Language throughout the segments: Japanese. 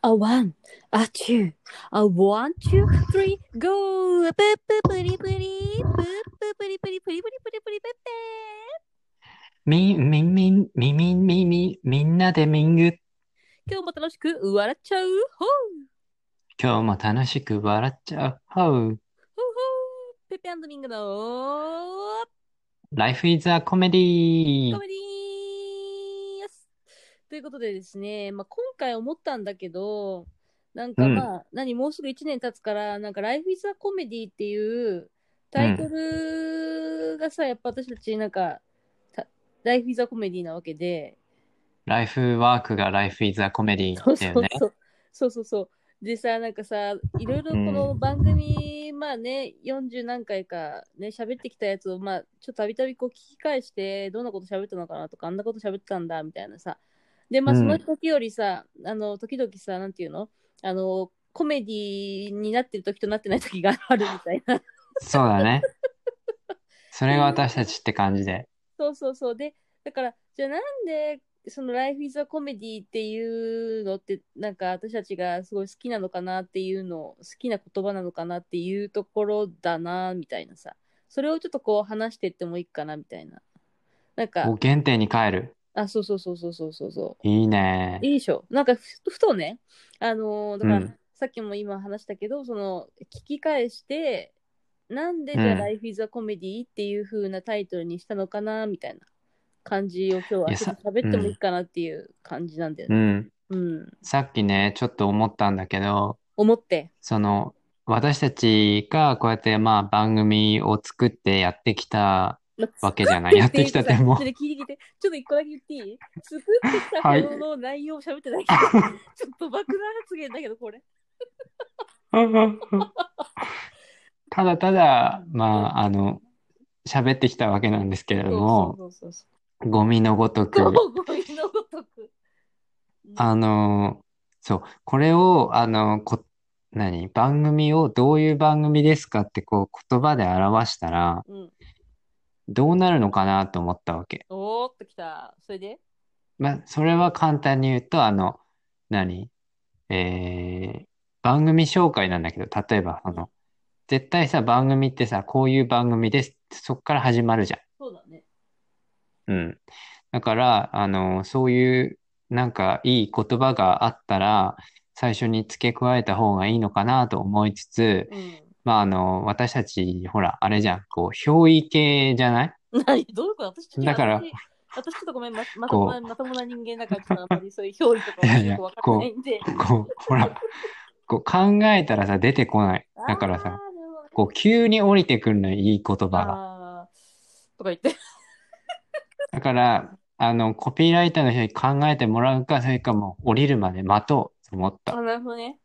A one, a two, a one, two, three, go! プッププリプリ、プッププリプリプリプリプリプリプッみ、み、み、み、み、み、み、みんなでミング。ペ今日も楽しく笑っちゃうほう今日も楽しく笑っちゃう。ほう。ほうほうペッペミングの Life is a comedy. コメディーすということでですね、まあ、今回思ったんだけど、なんかうんまあ、何、もうすぐ1年経つから、なんか Life is a Comedy っていうタイトルがさ、やっぱ私たちなんか、た Life is a Comedy なわけで、ライフワークが Life is a comedy だよね。そうそう。そうそうそう。でさ、なんかさ、いろいろこの番組、まあね、40何回かね、喋ってきたやつを、まあ、ちょっとたびたびこう聞き返して、どんなこと喋ったのかなとか、あんなこと喋ってたんだ、みたいなさ。で、まあ、うんその時よりさ、あの、時々さ、なんていうの？あの、コメディになってる時となってない時があるみたいな。そうだね。それが私たちって感じで。そうそうそう。で、だから、じゃあなんで、その Life is a Comedy っていうのって、なんか私たちがすごい好きなのかなっていうの、好きな言葉なのかなっていうところだな、みたいなさ。それをちょっとこう話していってもいいかな、みたいな。なんおか、原点に帰る。あ、そうそうそうそうそうそうそいいう。ね。いいでしょ。なんかふ、ふとね、あのーだから、うんさっきも今話したけど、その、聞き返して、なんでじゃあうん Life is a Comedy っていう風なタイトルにしたのかな、みたいな感じを今日はちょっと喋ってもいいかなっていう感じなんだよね。うん。うん。さっきね、ちょっと思ったんだけど、思って。その、私たちがこうやってまあ番組を作ってやってきたまわけじゃない。やってきたってもちょっと聞いて聞いて。ちょっと一個だけ言っていい作ってきたはいほどの内容を喋ってないけど、ちょっと爆弾発言だけど、これ。ただただ、まあ、あの、喋ってきたわけなんですけれども。ゴミのごとく、ゴミのごとく。あの、そう、これを、あの、こ、何、番組をどういう番組ですかってこう言葉で表したら、うん。どうなるのかなと思ったわけ。おーっときた。それで？まあ、それは簡単に言うと、あの、何？えー、番組紹介なんだけど、例えば、あの、絶対さ、番組ってさ、こういう番組ですって、そっから始まるじゃん。そうだね。うん。だから、あの、そういう、なんか、いい言葉があったら、最初に付け加えた方がいいのかなと思いつつ、うん。まあ、あの、私たち、ほら、あれじゃん、こう、表意系じゃない？何？どういうこと？私だから私私ちょっとごめん、ままとこうもなまともな人間だから、ちょっとあんまりそういう表意とかいやいやよくわからないんで。こう、ほら、こう、考えたらさ、出てこない。だからさ、あーなるほどねこう、急に降りてくるのよ、いい言葉が。あーとか言って。だから、あの、コピーライターの人に考えてもらうか、それかもう降りるまで待とうと思ったっあ、なるほどね。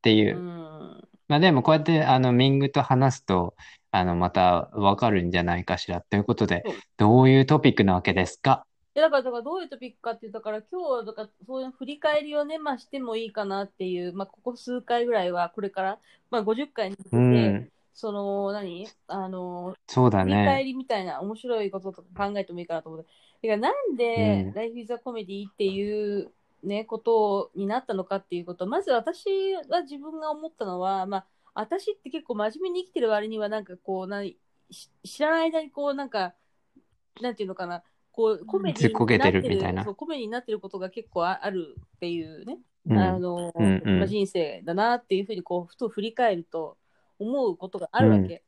ていうう。ん。まあでもこうやってあのミングと話すとあのまたわかるんじゃないかしらということでそうどういうトピックなわけですか？いやだから、だからどういうトピックかっていうだから今日はだからそういう振り返りをね、まあしてもいいかなっていう、まあここ数回ぐらいはこれから、まあ50回に向けて、うん。その、何？あの、そうだ振り返ねりみたいな面白いこととか考えてもいいかなと思って。だからなんで、うん。Life is a Comedy っていうね、ことになったのかっていうこと、まず私は自分が思ったのは、まあ、私って結構真面目に生きてる割には、なんかこう、何、し知らない間にこう、なんか、なんていうのかな、こう、コメディになってみたいな。そうコメディになってることが結構ああるっていうね、うん。あの、うんうん。まあ、人生だなっていうふうにこう、ふと振り返ると思うことがあるわけ。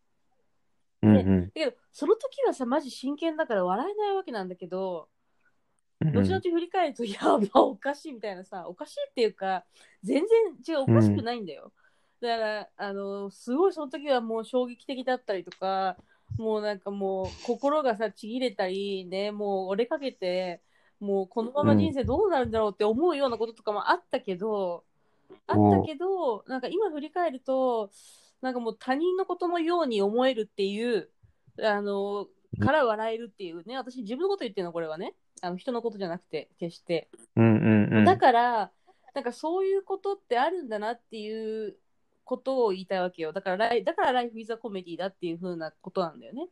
うん。うんだけど、その時はさ、マジ真剣だから笑えないわけなんだけど、うん後々振り返ると、やば、おかしいみたいなさ、おかしいっていうか、全然違う、おかしくないんだよ。だから、あの、すごいその時はもう衝撃的だったりとか、もうなんかもう心がさ、ちぎれたり、ね、もう折れかけて、もうこのまま人生どうなるんだろうって思うようなこととかもあったけど、あったけど、なんか今振り返ると、なんかもう他人のことのように思えるっていう、あの、から笑えるっていうね、私自分のこと言ってるの、これはね。あの人のことじゃなくて、決して。うんうんうんだから、なんかそういうことってあるんだなっていうことを言いたいわけよ。だから、ライだからライフイズアコメディだっていう風なことなんだよね。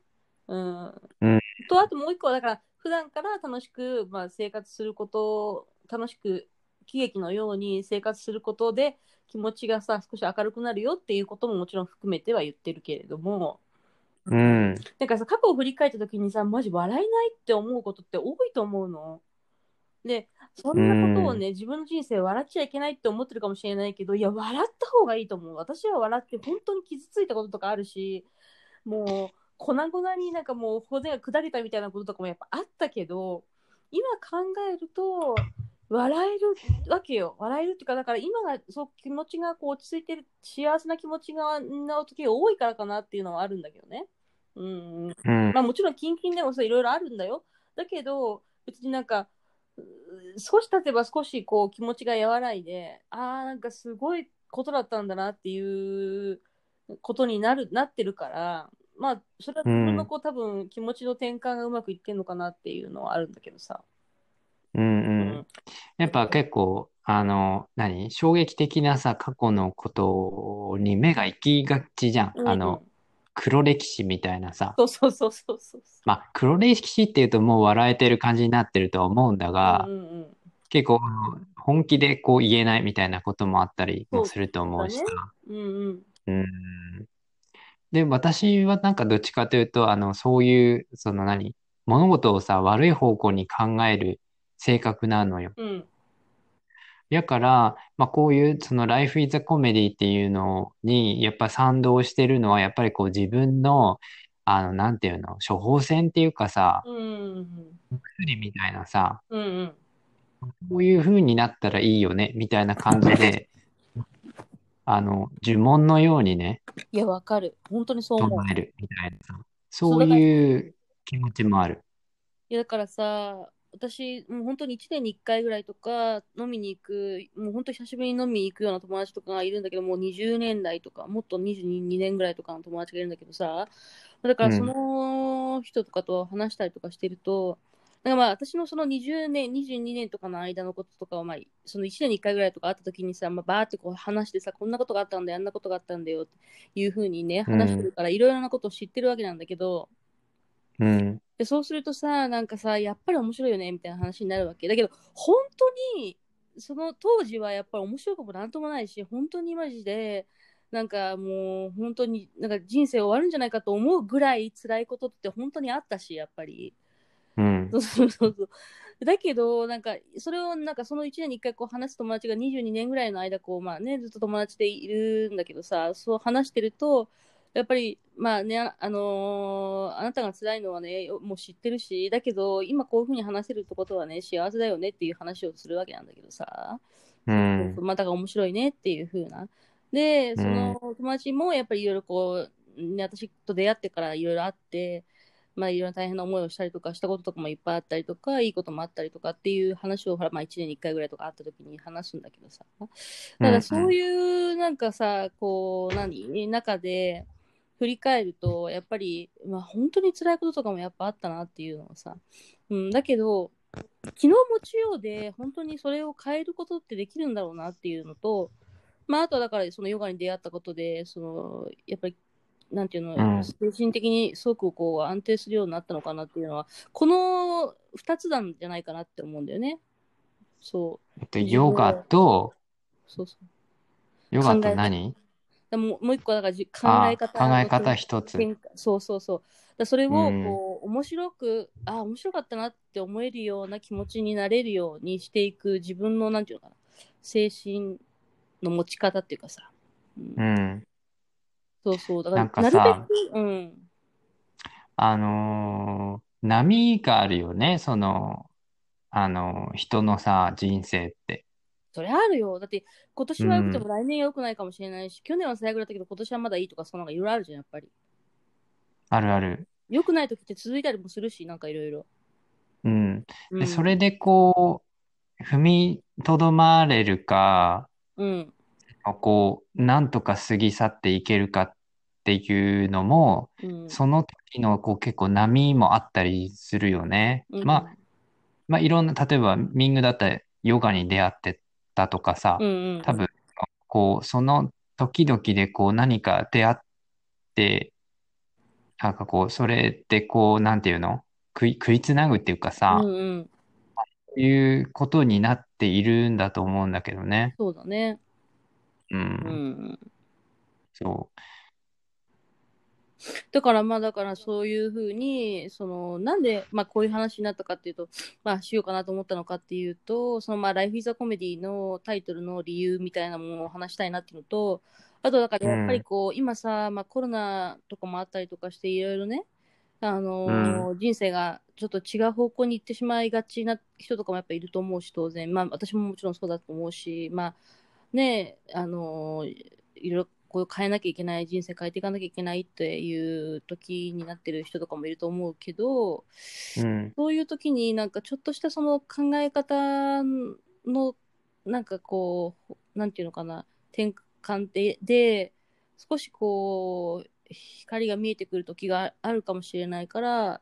うん。うんと、あともう一個は、だから、普段から楽しく、まあ、生活することを楽しく喜劇のように生活することで気持ちがさ少し明るくなるよっていうことももちろん含めては言ってるけれどもうん。なんかさ過去を振り返った時にさマジ笑えないって思うことって多いと思うの。でそんなことをね、自分の人生笑っちゃいけないって思ってるかもしれないけどいや笑った方がいいと思う私は笑って本当に傷ついたこととかあるしもう粉々になんかもう骨が砕けたみたいなこととかもやっぱあったけど今考えると笑えるわけよ笑えるっていうかだから今がそう気持ちがこう落ち着いてる幸せな気持ちがな時が多いからかなっていうのはあるんだけどね。うん、うんまあもちろんキンキンでもさいろいろあるんだよ。だけど別になんかう少し経てば少しこう気持ちが和らいでああなんかすごいことだったんだなっていうことになるなってるからまあそれは自分のこう、多分気持ちの転換がうまくいってんのかなっていうのはあるんだけどさ。うんう。うんやっぱ結構、あの、何？衝撃的なさ、過去のことに目が行きがちじゃん。うんあの、黒歴史みたいなさ。そうそうそうそうそう。まあ、黒歴史っていうともう笑えてる感じになってるとは思うんだがう、んうんうん結構本気でこう言えないみたいなこともあったりもすると思うしさ。うんうんうん。で、私はなんかどっちかというと、あの、そういう、その何？物事をさ、悪い方向に考える性格なのよ。うん。やから、まあ、こういう、その Life is a Comedy っていうのに、やっぱ賛同してるのは、やっぱりこう自分の、あの、なんていうの、処方箋っていうかさ、うん。うん薬みたいなさ、うんうん。こういう風になったらいいよね、みたいな感じで、あの、呪文のようにね、いやわかる。本当にそう思う。唱えるみたいなさ、そういう気持ちもある。いやだからさ私もう本当に1年に1回ぐらいとか飲みに行くもう本当久しぶりに飲みに行くような友達とかがいるんだけどもう20年代とかもっと22年ぐらいとかの友達がいるんだけどさだからその人とかと話したりとかしてると、なんかまあ私のその20年22年とかの間のこととかはまあその1年に1回ぐらいとか会った時にさ、まあ、バーってこう話してさこんなことがあったんだよあんなことがあったんだよっていうふうにね話してるからいろいろなことを知ってるわけなんだけど、うん。で、そうするとさ、なんかさ、やっぱり面白いよね、みたいな話になるわけ。だけど、本当に、その当時はやっぱり面白いこともなんともないし、本当にマジで、なんかもう、本当に、なんか人生終わるんじゃないかと思うぐらい辛いことって本当にあったし、やっぱり。うんそ。うそうそうそう。だけど、なんか、それを、なんか、その1年に1回こう話す友達が22年ぐらいの間、こう、まあね、ずっと友達でいるんだけどさ、そう話してると、やっぱり、まあね、ああのーあなたが辛いのはね、もう知ってるし、だけど、今こういうふうに話せるってことはね、幸せだよねっていう話をするわけなんだけどさ、うん。まあ、だから面白いねっていうふうな。で、その友達もやっぱりいろいろこう、ね、私と出会ってからいろいろあって、まあいろんな大変な思いをしたりとかしたこととかもいっぱいあったりとか、いいこともあったりとかっていう話をほら、まあ1年に1回ぐらいとかあった時に話すんだけどさ。だからそういうなんかさ、こう、何？中で振り返ると、やっぱり、まあ本当に辛いこととかもやっぱあったなっていうのはさ。うん、だけど、昨日持ちようで本当にそれを変えることってできるんだろうなっていうのと、まあ、あとはだからそのヨガに出会ったことでそのやっぱりなんていうの、うん。精神的にすごくこう安定するようになったのかなっていうのはこの2つなんじゃないかなって思うんだよね。そう。えっと、ヨガと、そうそう。ヨガと何？でももう一個はだからじ考あえ方考え方一つ。そうそうそう。だそれをうんこう、面白く、あ面白かったなって思えるような気持ちになれるようにしていく自分の、なんていうのかな、精神の持ち方っていうかさ。うんうん。そうそう。だから、なんかなさるべく、うん。あのー波があるよね、その、あのー人のさ、人生って。それあるよ。だって、今年は良くても来年は良くないかもしれないし、去年は最悪だったけど、今年はまだいいとか、そのなんかいろいろあるじゃん、やっぱり。あるある。良くない時って続いたりもするし、なんかいろいろ。うん。で、うん。それでこう、踏みとどまれるか、うん。こう、なんとか過ぎ去っていけるかっていうのも、うん。その時のこう結構波もあったりするよね。うんまあ、まあいろんな、例えばミングだったらヨガに出会ってたとかさう、んうん。多分、こう、その時々でこう何か出会って、なんかこう、それでこう、なんていうの？食い、食いつなぐっていうかさ、うんうん。いうことになっているんだと思うんだけどね。そうだね。う。うんん。そだからまあだからそういうふうにそのなんでまあこういう話になったかっていうとまあしようかなと思ったのかっていうとそのまあ「Life is a Comedy」のタイトルの理由みたいなものを話したいなっていうのとあとだからやっぱりこう、今さ、まあ、コロナとかもあったりとかしていろいろねあのー人生がちょっと違う方向に行ってしまいがちな人とかもやっぱいると思うし当然。まあ私ももちろんそうだと思うしまあねあのーいろいろこう変えなきゃいけない人生変えていかなきゃいけないっていう時になってる人とかもいると思うけどう。うん。そういう時になんかちょっとしたその考え方のなんかこうなんていうのかな転換でで少しこう光が見えてくる時があるかもしれないから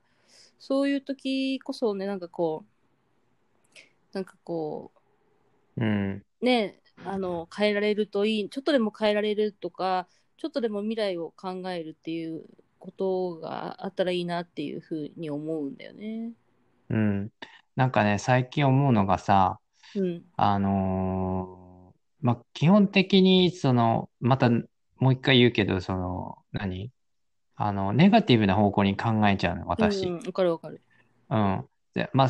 そういう時こそねなんかこうなんかこううん。ねあの変えられるといいちょっとでも変えられるとかちょっとでも未来を考えるっていうことがあったらいいなっていうふうに思うんだよね。うん。なんかね、最近思うのがさ、うん。あのーまあ、基本的に、その、また、もう一回言うけど、その、何？あの、ネガティブな方向に考えちゃうの、私。うん、わかるわかる。うん。で、まあ、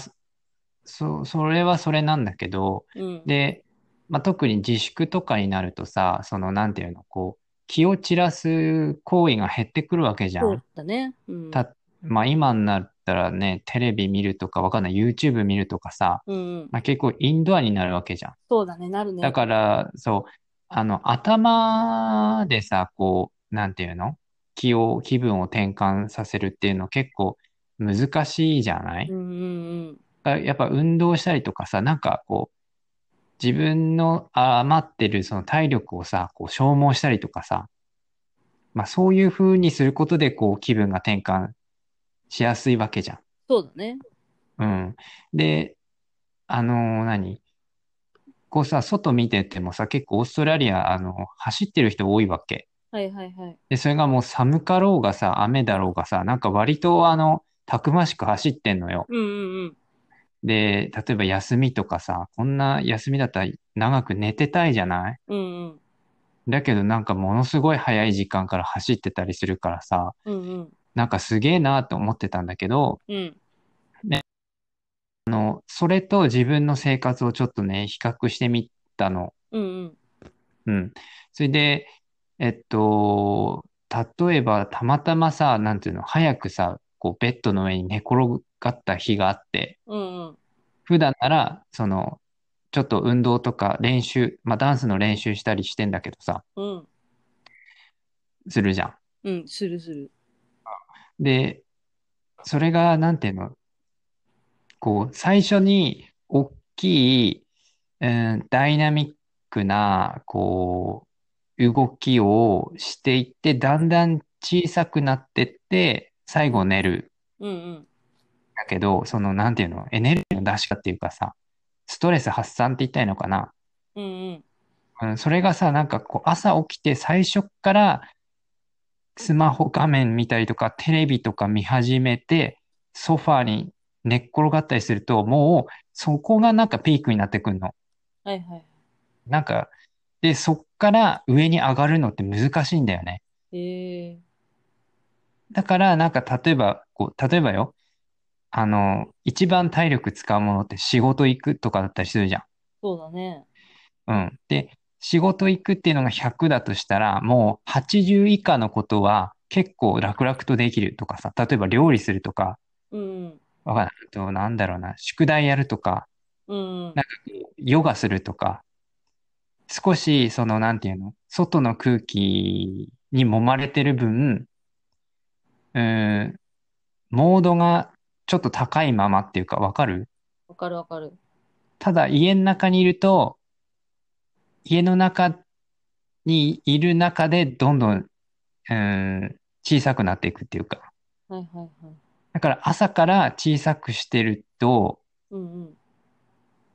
そ、それはそれなんだけど、うん。で、まあ、特に自粛とかになるとさ、その、なんていうの、こう、気を散らす行為が減ってくるわけじゃ。そうんだね。うん。た、まあ、今になったらね、テレビ見るとか、わかんない、YouTube 見るとかさ、うんうん。まあ、結構インドアになるわけじゃん。そうだね、なるね。だから、そう、あの、頭でさ、こう、なんていうの気を、気分を転換させるっていうの結構難しいじゃない？うんうんあやっぱ運動したりとかさ、なんかこう、自分の余ってるその体力をさ、こう消耗したりとかさ、まあそういう風にすることでこう気分が転換しやすいわけじゃん。そうだね。うん。で、あのー何？こうさ、外見ててもさ、結構オーストラリア、あの、走ってる人多いわけ。はいはいはい。で、それがもう寒かろうがさ、雨だろうがさ、なんか割とあの、たくましく走ってんのよ。うんうんうん。で、例えば休みとかさ、こんな休みだったら長く寝てたいじゃない？うんうん。だけどなんかものすごい早い時間から走ってたりするからさ、うんうん。なんかすげえなと思ってたんだけど、うん。あの、それと自分の生活をちょっとね、比較してみたの。うんうん。うん。それで、えっと、例えばたまたまさ、なんていうの、早くさ、こうベッドの上に寝転がった日があって、うんうん。普段なら、その、ちょっと運動とか練習、まあダンスの練習したりしてんだけどさ、うん。するじゃん。うん。するする。で、それが、なんていうの、こう、最初に大きい、うん、ダイナミックな、こう、動きをしていって、だんだん小さくなってって、最後寝る。うんうん。だけど、その、なんていうの、エネルギーの出し方っていうかさ、ストレス発散って言ったらいいのかな？うんうん。うん、それがさ、なんかこう、朝起きて最初っからスマホ画面見たりとか、テレビとか見始めて、ソファーに寝っ転がったりすると、もうそこがなんかピークになってくるの。はいはい。なんか、で、そっから上に上がるのって難しいんだよね。ええだから、なんか例えば、こう、例えばよ、あの、一番体力使うものって仕事行くとかだったりするじゃん。そうだね。うん。で、仕事行くっていうのが100だとしたら、もう80以下のことは結構楽々とできるとかさ、例えば料理するとか、うんうん。わかんない。あと、なんだろうな、宿題やるとか、うんうん。なんかヨガするとか、少し、その、なんていうの、外の空気に揉まれてる分、うーん、モードがちょっと高いままっていうか、わかる？わかるわかる。ただ家の中にいると、家の中にいる中でどんどん、うーん、小さくなっていくっていうか。はいはいはい。だから朝から小さくしてると、うんうん。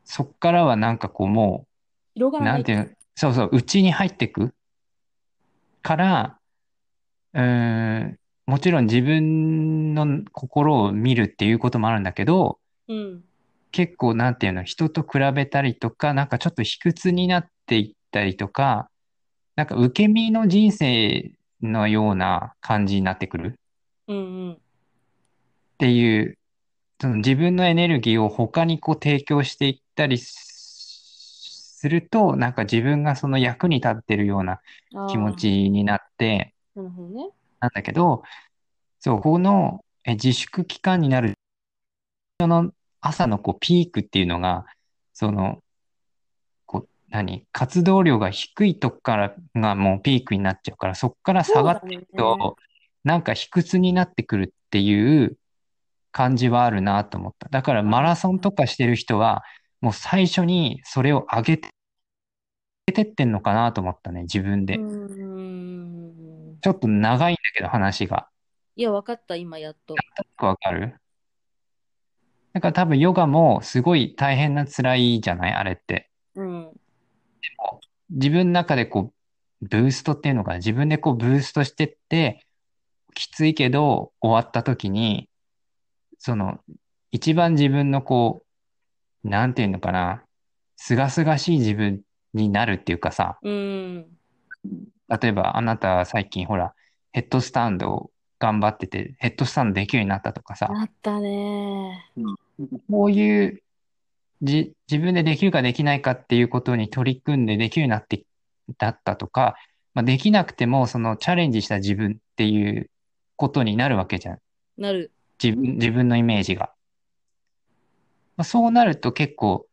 そっからはなんかこうもう、広がらない。なんていうの、そうそう、内に入っていくから、うーん、もちろん自分の心を見るっていうこともあるんだけど、うん。結構なんていうの、人と比べたりとか、なんかちょっと卑屈になっていったりとか、なんか受け身の人生のような感じになってくるうんうん。っていう、その自分のエネルギーを他にこう提供していったりすすると、なんか自分がその役に立ってるような気持ちになって、なるほどね。なんだけど、そう、このえ自粛期間になる、その朝のこうピークっていうのが、その、こう、何、活動量が低いとこからがもうピークになっちゃうから、そこから下がっていくそうだねと、なんか卑屈になってくるっていう感じはあるなと思った。だからマラソンとかしてる人は、もう最初にそれを上げて、上げてってんのかなと思ったね、自分でう。ん。ちょっと長いんだけど、話が。いや、わかった、今やっと。わかる？だから多分ヨガもすごい大変な辛いじゃない？あれって。うん。自分の中でこう、ブーストっていうのかな？自分でこうブーストしてって、きついけど終わった時に、その、一番自分のこう、なんていうのかな、すがすがしい自分になるっていうかさ、うん。例えばあなた最近ほら、ヘッドスタンドを頑張ってて、ヘッドスタンドできるようになったとかさ、なったね。こういうじ、自分でできるかできないかっていうことに取り組んでできるようになって、だったとか、まあ、できなくてもそのチャレンジした自分っていうことになるわけじゃん。なる。自分、自分のイメージが。まあ、そうなると結構、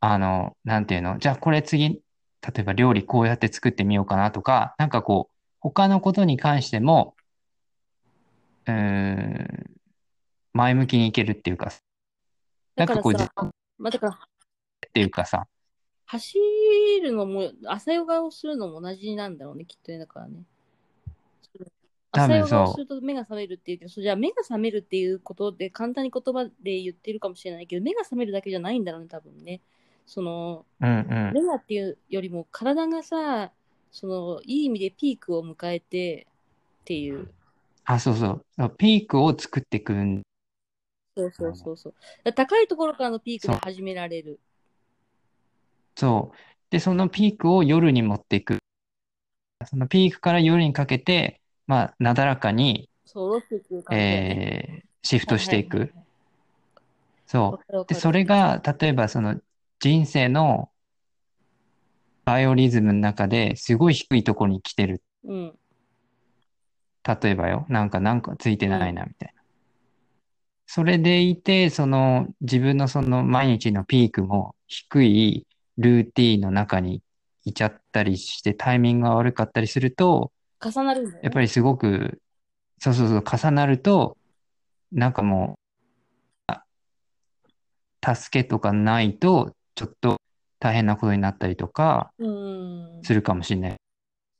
あの、なんていうの、じゃあこれ次、例えば料理こうやって作ってみようかなとか、なんかこう、他のことに関しても、うーん、前向きにいけるっていうか、なんかこう、まあ、だから、っていうかさ、走るのも、朝ヨガをするのも同じなんだろうね、きっとね、だからね。朝ヨガをすると目が覚めるっていうけど、そうじゃあ目が覚めるっていうことで簡単に言葉で言ってるかもしれないけど、目が覚めるだけじゃないんだろうね、多分ね。その、うんうん。目がっていうよりも体がさ、その、いい意味でピークを迎えてっていう。あ、そうそう。ピークを作っていくん。そうそうそうそう。高いところからのピークで始められる。そう。で、そのピークを夜に持っていく。そのピークから夜にかけて、まあ、なだらかに、そう。えーシフトしていく。はいはいはいはいそう。で、それが、例えばその人生のバイオリズムの中ですごい低いところに来てる。うん。例えばよ、なんか、なんかついてないな、みたいな。それでいて、その自分のその毎日のピークも低いルーティーンの中にいちゃったりしてタイミングが悪かったりすると、重なるね。やっぱりすごく、そうそうそう、重なると、なんかもう、あ助けとかないと、ちょっと大変なことになったりとかうん。するかもしれない。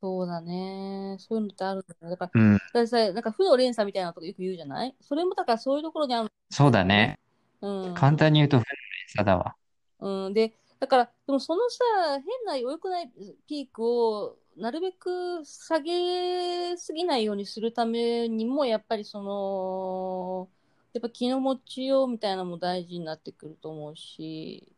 そうだね。そういうのってあるんだよね。だから、うん、なんか負の連鎖みたいなのとかよく言うじゃない？それもだからそういうところにある。そうだね。うん。簡単に言うと、負の連鎖だわ。うん。で、だから、でもそのさ、変な良くないピークをなるべく下げすぎないようにするためにも、やっぱりその、やっぱ気の持ちようみたいなのも大事になってくると思うし、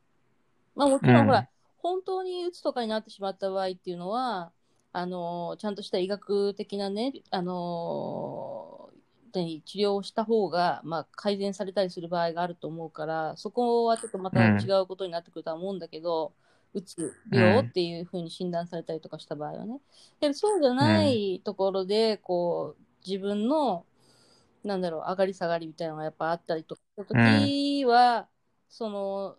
まあもちろんほら、うん本当にうつとかになってしまった場合っていうのは、あの、ちゃんとした医学的なね、あの、何治療をした方が、まあ、改善されたりする場合があると思うから、そこはちょっとまた違うことになってくるとは思うんだけど、うつ病っていうふうに診断されたりとかした場合はね。でそうじゃないところで、こう、自分の、なんだろう、上がり下がりみたいなのがやっぱあったりとかした時は、その、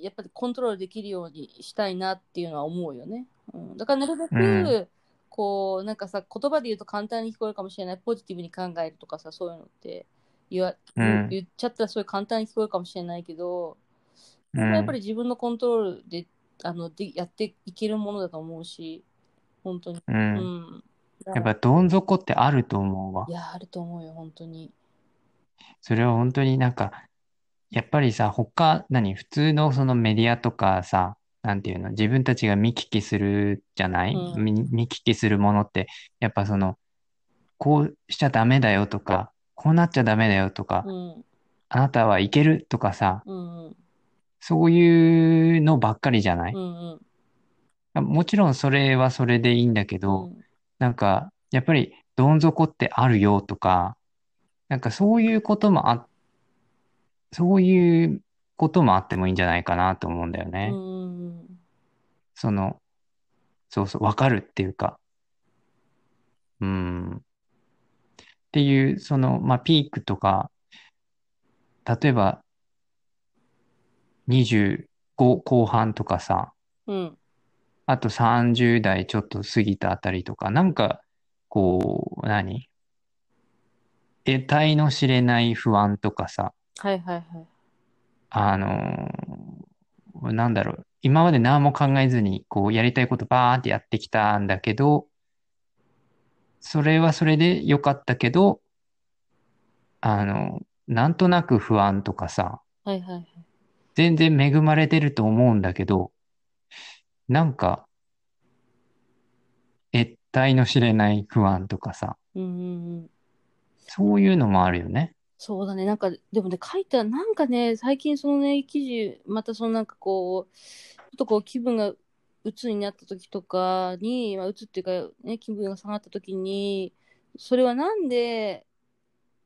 やっぱりコントロールできるようにしたいなっていうのは思うよね。うん、だからなるべく、うんこう、なんかさ、言葉で言うと簡単に聞こえるかもしれない、ポジティブに考えるとかさ、そういうのって言わ、うん言っちゃったらすごい簡単に聞こえるかもしれないけど、うんやっぱり自分のコントロールであのでやっていけるものだと思うし、本当に。う。うんん。やっぱどん底ってあると思うわい。や、あると思うよ、本当に。それは本当になんか、やっぱりさ、他、何、普通のそのメディアとかさ、なんていうの、自分たちが見聞きするじゃない、うん見見聞きするものって、やっぱその、こうしちゃダメだよとか、こうなっちゃダメだよとか、うん。あなたはいけるとかさ、うん。そういうのばっかりじゃない、うんもちろんそれはそれでいいんだけうど、ん。なんか、やっぱり、どん底ってあるよとか、なんかそういうこともあ、そういうこともあってもいいんじゃないかなと思うんだようね。ん。その、そうそう、わかるっていうか、うん。っていう、その、まあ、ピークとか、例えば、25後半とかさ、うん。あと30代ちょっと過ぎたあたりとか、なんか、こう、何？得体の知れない不安とかさ、はいはいはい。あのーなんだろう、今まで何も考えずに、こう、やりたいことバーってやってきたんだけど、それはそれで良かったけど、あの、なんとなく不安とかさ、はいはいはい。全然恵まれてると思うんだけど、なんか、得体の知れない不安とかさ、うんうんうん。そういうのもあるよね。そうだね。なんか、でもね、書いた、なんかね、最近そのね、記事、またそのなんかこう、ちょっとこう気分が鬱になった時とかに、まあ、鬱っていうか、ね、気分が下がった時に、それはなんで、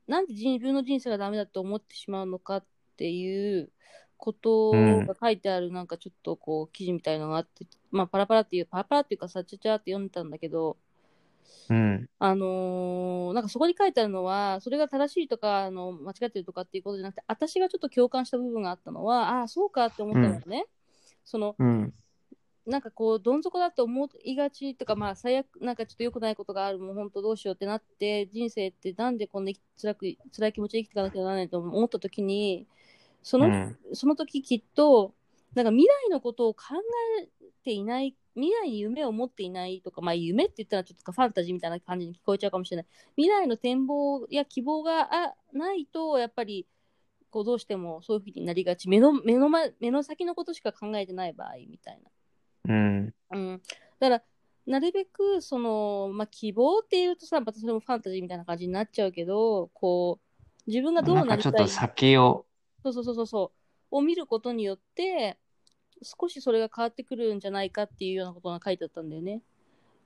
なんで自分の人生がダメだと思ってしまうのかっていうことが書いてある、なんかちょっとこう、記事みたいのがあって、まあ、パラパラっていう、パラパラっていうかさ、ちゃちゃって読んでたんだけど、うん、あのーなんかそこに書いてあるのは、それが正しいとか、あの間違ってるとかっていうことじゃなくて、私がちょっと共感した部分があったのは、ああ、そうかって思ったのね。その、うん、なんかこう、どん底だって思いがちとか、まあ、最悪、なんかちょっと良くないことがある、もう本当どうしようってなって、人生ってなんでこんな辛く、辛い気持ちで生きていかなきゃならないと思ったときに、その、うん、その時きっと、なんか未来のことを考えていない、未来に夢を持っていないとか、まあ夢って言ったらちょっとファンタジーみたいな感じに聞こえちゃうかもしれない。未来の展望や希望があないと、やっぱり、こうどうしてもそういうふうになりがち。目の、目の前、目の先のことしか考えてない場合みたいうん、な。うん。だから、なるべく、その、まあ希望っていうとさ、またそれもファンタジーみたいな感じになっちゃうけど、こう、自分がどうなりたいかちょっと先を、そうそうそうそう。を見ることによって、少しそれが変わってくるんじゃないかっていうようなことが書いてあったんだよね。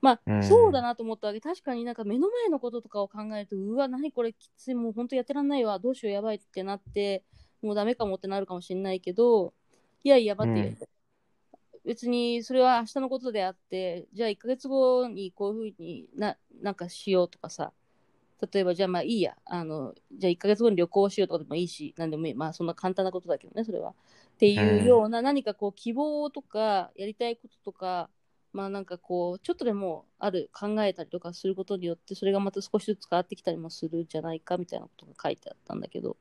まあ、うんそうだなと思ったわけ。確かになんか目の前のこととかを考えると、うわ、何これきつい、もう本当やってらんないわ、どうしよう、やばいってなって、もうダメかもってなるかもしれないけど、いやいや、待ってよ。うん別にそれは明日のことであって、じゃあ1ヶ月後にこういうふうにななんかしようとかさ、例えばじゃあまあいいや、あの、じゃあ1ヶ月後に旅行しようとかでもいいし、なんでもいい。まあそんな簡単なことだけどね、それは。っていうような何かこう希望とかやりたいこととか、まあなんかこう、ちょっとでもある考えたりとかすることによって、それがまた少しずつ変わってきたりもするんじゃないかみたいなことが書いてあったんだけど。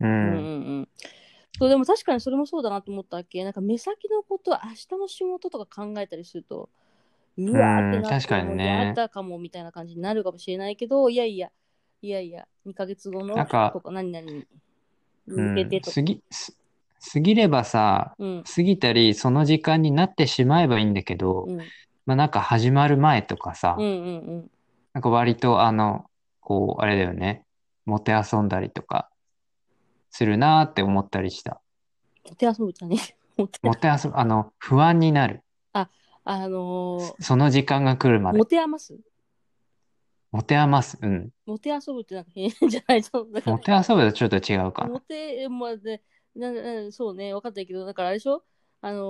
う、うんうんんうん。そう、でも確かにそれもそうだなと思ったわけ。なんか目先のこと、明日の仕事とか考えたりすると、うわーってなって、もったかもみたいな感じになるかもしれないけど、いやいや、いやいや、2ヶ月後のとか何々にうん向けてとか。過ぎ、す過ぎればさ、うん。過ぎたり、その時間になってしまえばいいんだけど、うん。まあなんか始まる前とかさ、うんうんうん。なんか割とあの、こう、あれだよね、もてあそんだりとか、するなーって思ったりした。もてあそぶじゃね？もてもてあそ、あの、不安になる。あのーその時間が来るまでも。てあます？もてあます。うん。もてあそぶってなんか変じゃない？と。もてあそぶとちょっと違うかモな。テ、まあね、ななそうね、分かったけど、だからあれでしょ？あの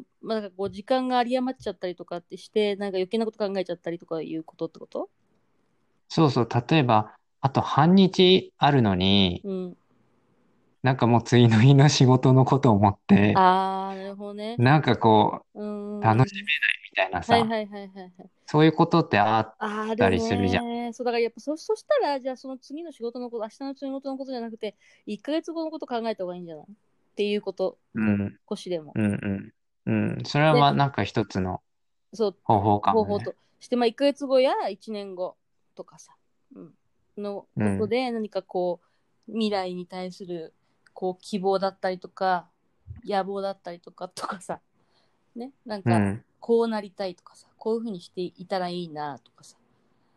ーまあ、なんかこう、時間が有り余っちゃったりとかってして、なんか余計なこと考えちゃったりとかいうことってこと？そうそう、例えば、あと半日あるのに、うん。なんかもう次の日の仕事のことを思って、あー、なるほどね。なんかこうーん。う、楽しめないみたいなさ、はいはいはいはいはい。そういうことってあ、あるたりするじゃね。そう、だからやっぱそ、そしたら、じゃあその次の仕事のこと、明日の仕事のことじゃなくて、1ヶ月後のこと考えた方がいいんじゃない？っていうこと、うん、少しでも。うん、うん。うん、それはまあでなんか一つのそう、方法かもね。方法として、まあ、1ヶ月後や1年後とかさ、うん、のことで何かこう、未来に対するこう希望だったりとか、野望だったりとかとかさ、ね、なんかうん、こうなりたいとかさ、こういうふうにしていたらいいなとかさ、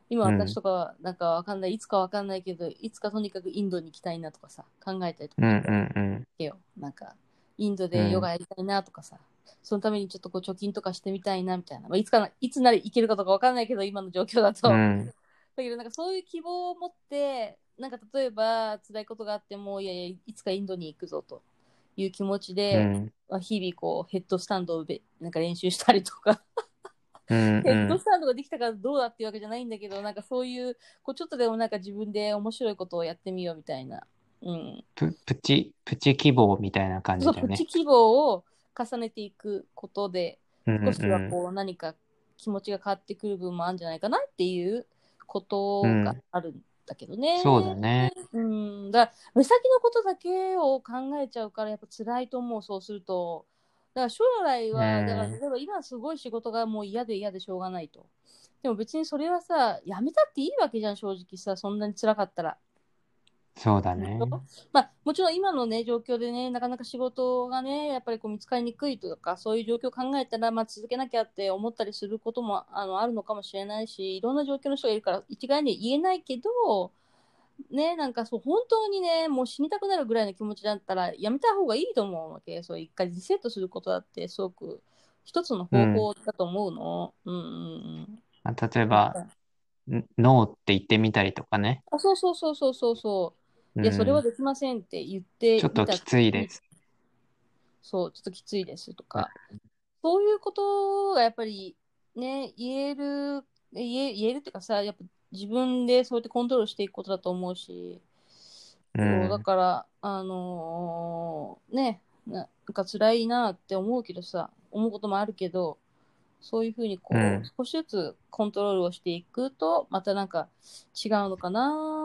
今うん私とかはなんかわかんない、いつかわかんないけど、いつかとにかくインドに行きたいなとかさ、考えたりとかうん、うん、うん。してよ。なんか、インドでヨガやりたいなとかさ、そのためにちょっとこう貯金とかしてみたいなみたいな。まあ、いつかな、いつならいけるかとかわかんないけど、今の状況だと。うん。だけどなんかそういう希望を持って、なんか例えば辛いことがあっても、いやいや、いつかインドに行くぞという気持ちうで、ん。まあ、日々こうヘッドスタンドをべなんか練習したりとか、うん。ヘッドスタンドができたからどうだっていうわけじゃないんだけど、なんかそういう、こうちょっとでもなんか自分で面白いことをやってみようみたいな。うん。プ、プチ、プチ希望みたいな感じだよね。プチ希望を重ねていくことで、うん少しはこう何か気持ちが変わってくる部分もあるんじゃないかなっていうことがあるんだけどね。そうだね。うん。だ目先のことだけを考えちゃうからやっぱ辛いと思う、そうすると。だから将来は、うんだから例えば今すごい仕事がもう嫌で嫌でしょうがないと。でも別にそれはさ、やめたっていいわけじゃん、正直さ、そんなに辛かったら。そうだね。まあ、もちろん今のね、状況でね、なかなか仕事がね、やっぱりこう見つかりにくいとか、そういう状況を考えたら、まあ、続けなきゃって思ったりすることもあのあるのかもしれないし、いろんな状況の人がいるから、一概には言えないけど、ね、なんかそう、本当にね、もう死にたくなるぐらいの気持ちだったら、やめた方がいいと思うわけ。そう、一回リセットすることだって、すごく一つの方法だと思うの。うん、うん、うん。まあ例えば、んノーって言ってみたりとかね。あ、そうそうそうそうそうそう。いや、うん。それはできませんって言ってちょっときついです。そう、ちょっときついですとか、そういうことがやっぱりね、言える、言え言えるっていうかさ、やっぱ自分でそうやってコントロールしていくことだと思うし、うそうんだから、あのーね、ななんか辛いなって思うけどさ、思うこともあるけど、そういうふうにこう、うん。少しずつコントロールをしていくと、またなんか違うのかな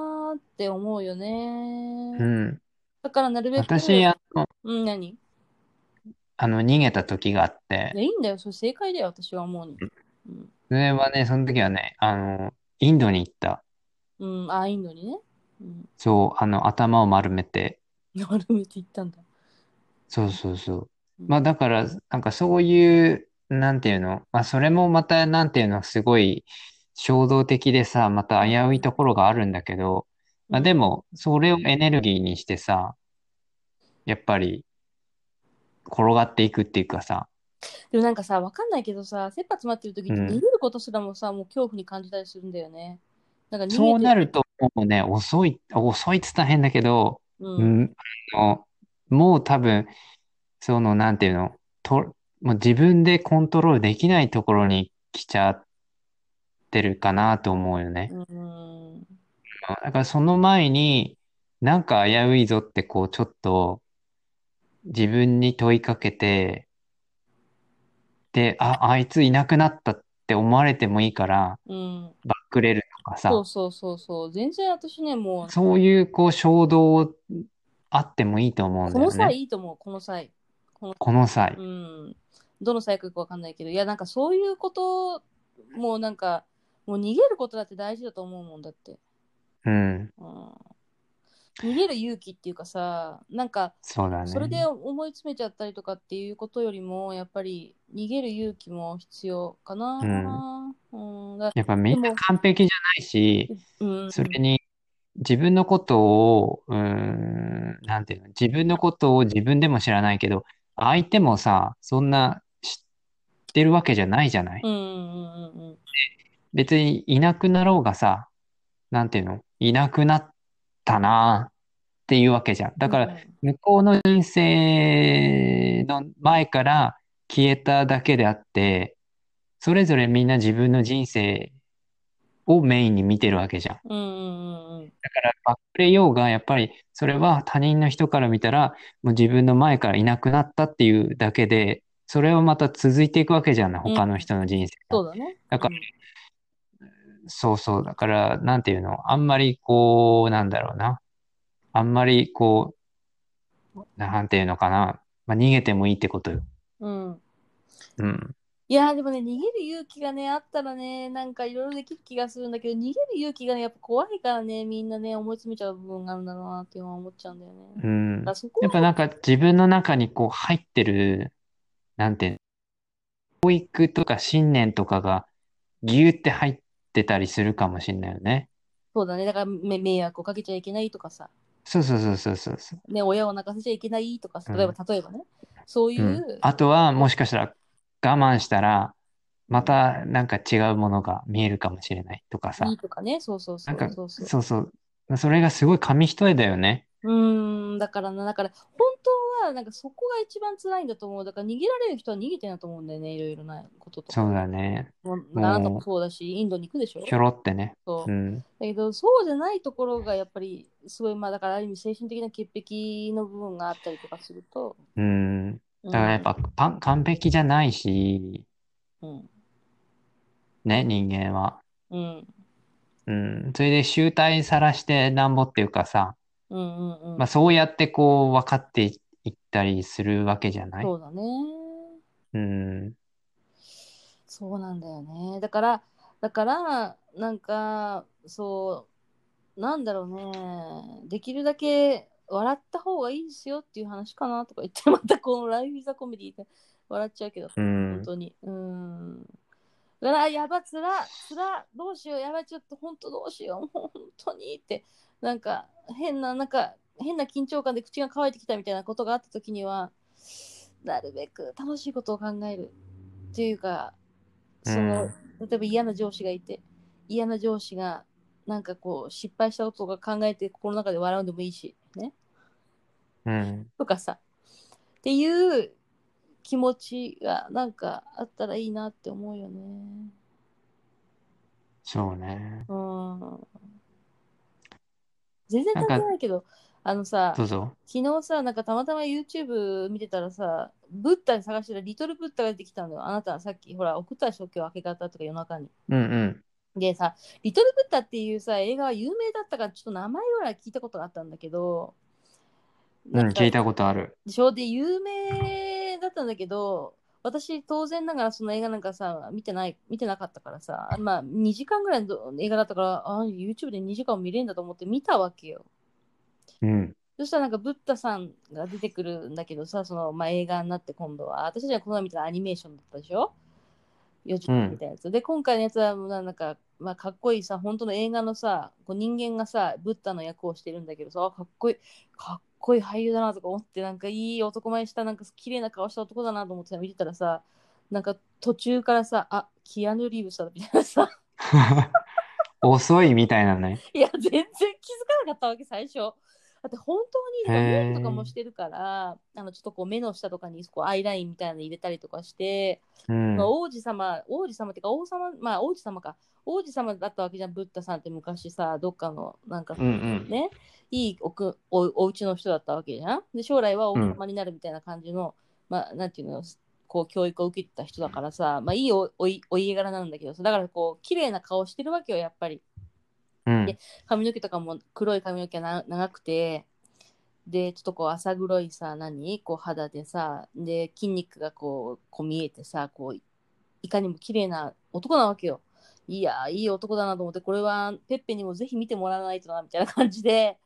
って思うよね。うん。だからなるべく、私、あの、うん、何？あの逃げた時があっていや、、いいんだよ。それ正解だよ、私は思うに。うん。それはね、その時はね、あの、インドに行った。うん、あ、インドにね。うん。そう、あの、頭を丸めて。丸めて言ったんだ。そうそうそう。うんまあだから、なんかそういう、なんていうの、まあそれもまた、なんていうの、すごい衝動的でさ、また危ういところがあるんだけど、まあでも、それをエネルギーにしてさ、やっぱり、転がっていくっていうかさ、でもなんかさ、わかんないけどさ、切羽詰まってる時ってうん逃げることすらもさ、もう恐怖に感じたりするんだよね。なんかそうなるともうね、遅い、遅いっつったら変だけど、う。うんん、あの、もう多分、その、なんていうの、と、もう自分でコントロールできないところに来ちゃってるかなと思うよね。うん。だからその前に、なんか危ういぞってこう、ちょっと自分に問いかけて、で、あ、あいついなくなったって思われてもいいから、うん。バックれるとかさ、そうそうそうそう。全然私ね、もう、そういうこう衝動あってもいいと思うんこのだよね。際いいと思う、この際。この際う。ん。どの際かよくわかんないけど、いや、なんかそういうこと、もうなんか、もう逃げることだって大事だと思うもんだって。うん。うん。逃げる勇気っていうかさ、なんか、そうだね。それで思い詰めちゃったりとかっていうことよりも、やっぱり逃げる勇気も必要かな。うん。だやっぱみんな完璧じゃないし、うん、それに自分のことを、うーん、なんていうの、自分のことを自分でも知らないけど、相手もさ、そんな知ってるわけじゃないじゃない。うんうんうんうん別にいなくなろうがさ、なんていうの、いなくなったなっていうわけじゃん。だから、向こうの人生の前から消えただけであって、それぞれみんな自分の人生をメインに見てるわけじゃん。うんうんうんうんだから、バックレようが、やっぱり、それは他人の人から見たら、もう自分の前からいなくなったっていうだけで、それはまた続いていくわけじゃん、他の人の人生が。そうだね。だからそうそう。だから、なんていうの、あんまりこう、なんだろうな。あんまりこう、なんていうのかな。まあ、逃げてもいいってことよ。うん。うんうん。いやーでもね、逃げる勇気がね、あったらね、なんかいろいろできる気がするんだけど、逃げる勇気がね、やっぱ怖いからね、みんなね、思い詰めちゃう部分があるんだろうなっていうのは思っちゃうんだよね。だうんやっぱなんか自分の中にこう入ってる、なんていうの、教育とか信念とかがギューって入ってたりするかもしれないよね。そうだね、だからめ迷惑をかけちゃいけないとかさ、そうそうそうそうそうそう。ね、親を泣かせちゃいけないとかさ、うん例えば、例えばね、そういうう、ん。あとは、もしかしたら我慢したら、またなんか違うものが見えるかもしれないとかいいさ。とかね、そうそうそうなんか、そうそう。そうそう。それがすごい紙一重だよね。うーん、だからな、だから本当はなんかそこが一番辛いんだと思う。だから逃げられる人は逃げてるなと思うんだよね、いろいろなこととか。そうだね。もうあなたもそうだし、インドに行くでしょ？ひょろってね。そうう。ん。だけど、そうじゃないところがやっぱり、すごい、まあだからある意味精神的な潔癖の部分があったりとかすると。うん。だからやっぱ、パン完璧じゃないし、うん。ね、人間は。うん。うん。それで集大さらしてなんぼっていうかさ、うんうんうん。まあそうやってこう分かっていったりするわけじゃない？そうだね。うん。そうなんだよね。だから、だから、なんか、そう、なんだろうね。できるだけ笑った方がいいですよっていう話かなとか言って、またこのライフ・イザ・コメディで笑っちゃうけど、う本ん。当に。うん。だから、やば、つら、つら、どうしよう、やばい、ちょっと本当どうしよう、もう本当にって、なんか、変な、なんか、変な緊張感で口が乾いてきたみたいなことがあったときには、なるべく楽しいことを考えるっていうか、その、例えば嫌な上司がいて、嫌な上司が、なんかこう、失敗したことが考えて心の中で笑うんでもいいし、ね。うん。とかさ、っていう気持ちがなんかあったらいいなって思うよね。そうね。うん。全然関係ないけど、あのさ、どうぞ。昨日さ、なんかたまたま YouTube 見てたらさ、ブッダ探してたらリトルブッダが出てきたのよ。あなたさっきほら送ったでしょ、今日明け方とか夜中に。うんうん。でさ、リトルブッダっていうさ、映画は有名だったからちょっと名前ぐらい聞いたことがあったんだけど、う聞いたことある。でしょ？で、有名だったんだけど、私当然ながらその映画なんかさ、見てない、見てなかったからさ、まあ2時間ぐらいの映画だったから、あ YouTube で2時間も見れるんだと思って見たわけよ。うん。そしたらなんかブッダさんが出てくるんだけどさ、その、まあ、映画になって今度は、私たちはこの前見たアニメーションだったでしょ ?4 時間みたいなやつ。で、今回のやつはもうなんか、まあ、かっこいいさ、本当の映画のさ、こう人間がさ、ブッダの役をしてるんだけどさ、あかっこいい、かっこいい俳優だなとか思って、なんかいい男前した、なんか綺麗な顔した男だなと思ってさ見てたらさ、なんか途中からさ、あ、キアヌ・リーブスだみたいなさ、遅いみたいなね。いや、全然気づかなかったわけ、最初。だって本当にメイクとかもしてるから、あのちょっとこう目の下とかにこうアイラインみたいなの入れたりとかして、うんまあ、。王子様、王子様っていうか王様、まあ王子様か、王子様だったわけじゃん、ブッダさんって昔さ、どっかのなんかうんうん。ね、いいおくおお家の人だったわけじゃん。で、将来は王様になるみたいな感じの、まあなんていうの、こう教育を受けてた人だからさ、まあいいおおいお家柄なんだけどさ、だからこう綺麗な顔してるわけよ、やっぱり。うんで髪の毛とかも黒い髪の毛がな長くて、で、ちょっとこう浅黒いさ、何？こう肌でさ、で、筋肉がこう、こう見えてさ、こう、いかにも綺麗な男なわけよ。いやー、いい男だなと思って、これはペッペにもぜひ見てもらわないとな、みたいな感じで、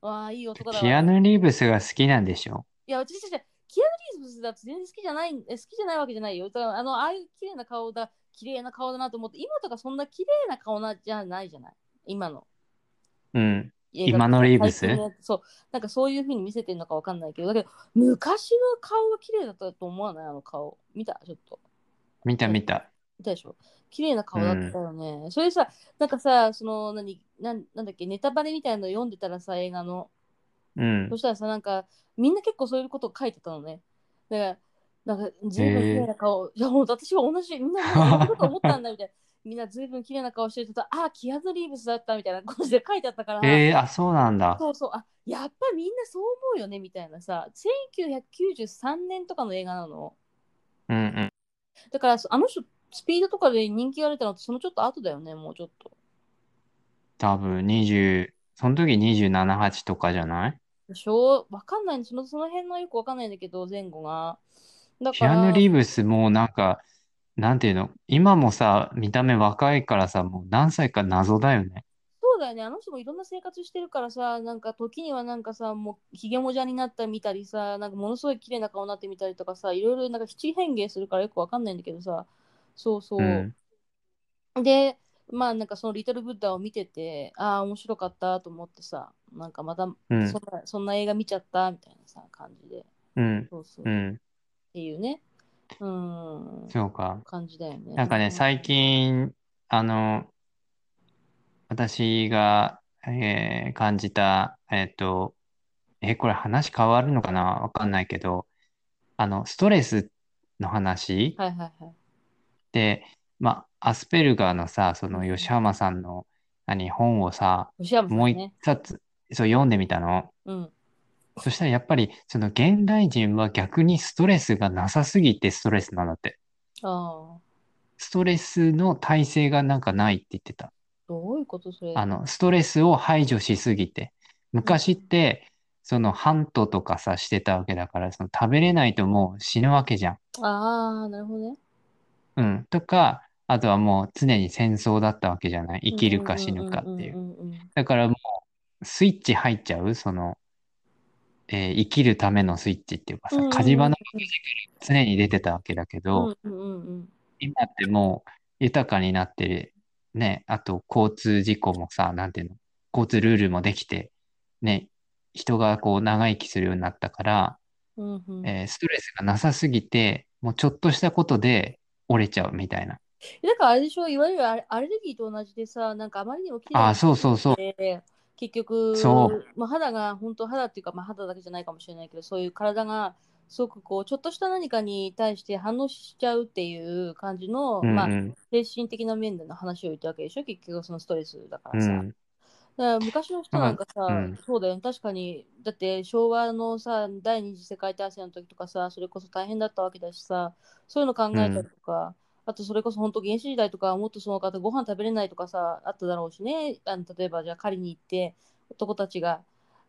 わあ、いい男だわ。キアヌ・リーブスが好きなんでしょ？いや、私たち、キアヌ・リーブスだって全然好きじゃない、え好きじゃないわけじゃないよ。だから、あの、ああいう綺麗な顔だ、綺麗な顔だなと思って、今とかそんな綺麗な顔なじゃないじゃない？今の。うん。今のリーブス？そう、なんかそういう風に見せてるのかわかんないけど、だけど、昔の顔が綺麗だったと思わない？あの顔。見た？ちょっと。見た見た？見たでしょ？綺麗な顔だったよね。それさ、なんかさ、その、何、なんなんだっけ、ネタバレみたいなの読んでたらさ、映画の。うんそ。したらさ、なんか、みんな結構そういうことを書いてたのね。だから、なんか、ずいぶん綺麗な顔。いや、ほんと私は同じ、みんな同じこと思ったんだみたいな。みんなずいぶん綺麗な顔してると、あ、キアヌ・リーブスだったみたいな感じで書いてあったから。えー、あ、そうなんだ。そうそう、あやっぱみんなそう思うよねみたいなさ、1993年とかの映画なの。うんうん。だから、あの人、スピードとかで人気が出たのってそのちょっと後だよね、もうちょっと。多分20、その時27、8とかじゃない？でしょ？わかんないそのその辺のよくわかんないんだけど、前後が。だキから、アヌ・リーブスもうなんか、なんていうの、今もさ、見た目若いからさ、もう何歳か謎だよね。そうだよね、あの人もいろんな生活してるからさ、なんか時にはなんかさ、もうひげもじゃになったみたりさ、なんかものすごい綺麗な顔になってみたりとかさ、いろいろなんか七変化するからよくわかんないんだけどさ、そうそう。うん。で、まあなんかそのリトルブッダを見てて、ああ、面白かったと思ってさ、なんかまたうんそんな,、そんな映画見ちゃったみたいなさ、感じで。うん。そうそう。うん。っていうね、うん、そうか。感じだよね。なんかね、最近、あの、私が、えー感じた、えっと、え、これ話変わるのかな？わかんないけど、あの、ストレスの話はいはいはい。で、まあ、アスペルガーのさ、そのうん吉浜さんの、何、本をさ、吉山さもうん一ね。冊、そう読んでみたの。うん。そしたらやっぱり、その現代人は逆にストレスがなさすぎてストレスなんだって。ああ。ストレスの耐性がなんかないって言ってた。どういうことそれ？あの、ストレスを排除しすぎて。昔って、その、ハントとかさ、してたわけだから、その、食べれないともう死ぬわけじゃん。ああ、なるほどね。うん。とか、あとはもう常に戦争だったわけじゃない？生きるか死ぬかっていう。だからもう、スイッチ入っちゃう？その、えー生きるためのスイッチっていうかさ、うんうんうん火事場の常に出てたわけだけうど、んうんうんうん。今ってもう豊かになってる。ね、あと交通事故もさ、なんていうの、交通ルールもできて、ね、人がこう長生きするようになったから、うんうんえーストレスがなさすぎて、もうちょっとしたことで折れちゃうみたいな。だからあれでしょ、いわゆるアレルギーと同じでさ、なんかあまりにも綺麗ああ、そうそうそう。で結局、そう。まあ、肌が本当肌っていうか、まあ、肌だけじゃないかもしれないけどそういう体がすごくこうちょっとした何かに対して反応しちゃうっていう感じの、まあ、うん。うん。精神的な面での話を言ったわけでしょ？結局そのストレスだからさ、うん。だから昔の人なんかさ、うん。そうだよね。確かにだって昭和のさ第二次世界大戦の時とかさそれこそ大変だったわけだしさそういうの考えたりとか、あとそれこそ本当原始時代とかもっとその方ご飯食べれないとかさあっただろうしね。あの例えばじゃあ狩りに行って男たちが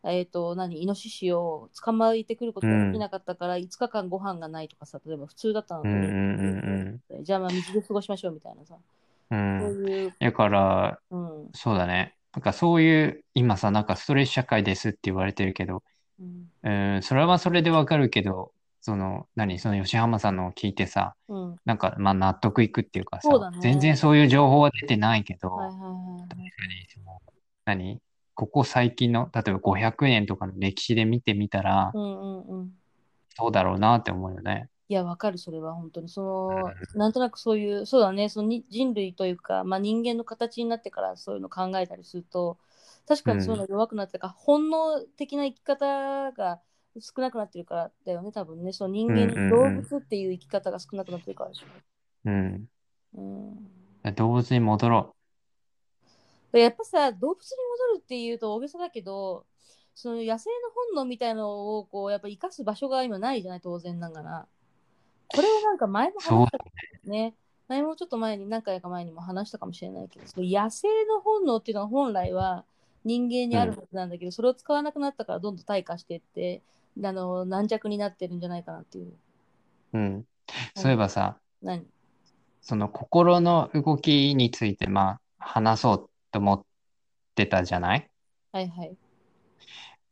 えっ、と何イノシシを捕まえてくることができなかったから、5日間ご飯がないとかさ例えば普通だったのうんうんうんじゃあまあ水で過ごしましょうみたいなさ、うん。そううん。いう、だから、うん。そうだね。なんかそういう、今さ、なんかストレス社会ですって言われてるけど、うん。うん、それはそれでわかるけど、その、何、その吉浜さんのを聞いてさ、うん、なんか、まあ納得いくっていうかさね、全然そういう情報は出てないけど、はいはいはいはい。確かに何？ここ最近の、例えば500年とかの歴史で見てみたら、うんうんうん。そうだろうなって思うよね。いや、わかる、それは本当に。その、なんとなくそういう、そうだね、そのに人類というか、まあ、人間の形になってからそういうの考えたりすると、確かにそういうの弱くなってから、本能的な生き方が少なくなってるからだよね、多分ね。その人間、うんうんうん動物っていう生き方が少なくなってるからでしょ。うん。うん、動物に戻ろでやっぱさ、動物に戻るっていうと大げさだけど、その野生の本能みたいのをこうやっぱ生かす場所が今ないじゃない、当然ながら。これをなんか前も話したね。前もちょっと前に何回か前にも話したかもしれないけど、その野生の本能っていうのは本来は人間にあるはずなんだけど、それを使わなくなったからどんどん退化していって、あの軟弱になってるんじゃないかなっていう。う。うん。そういえばさ、何？その心の動きについて、まあ、話そうと思ってたじゃない？はいはい。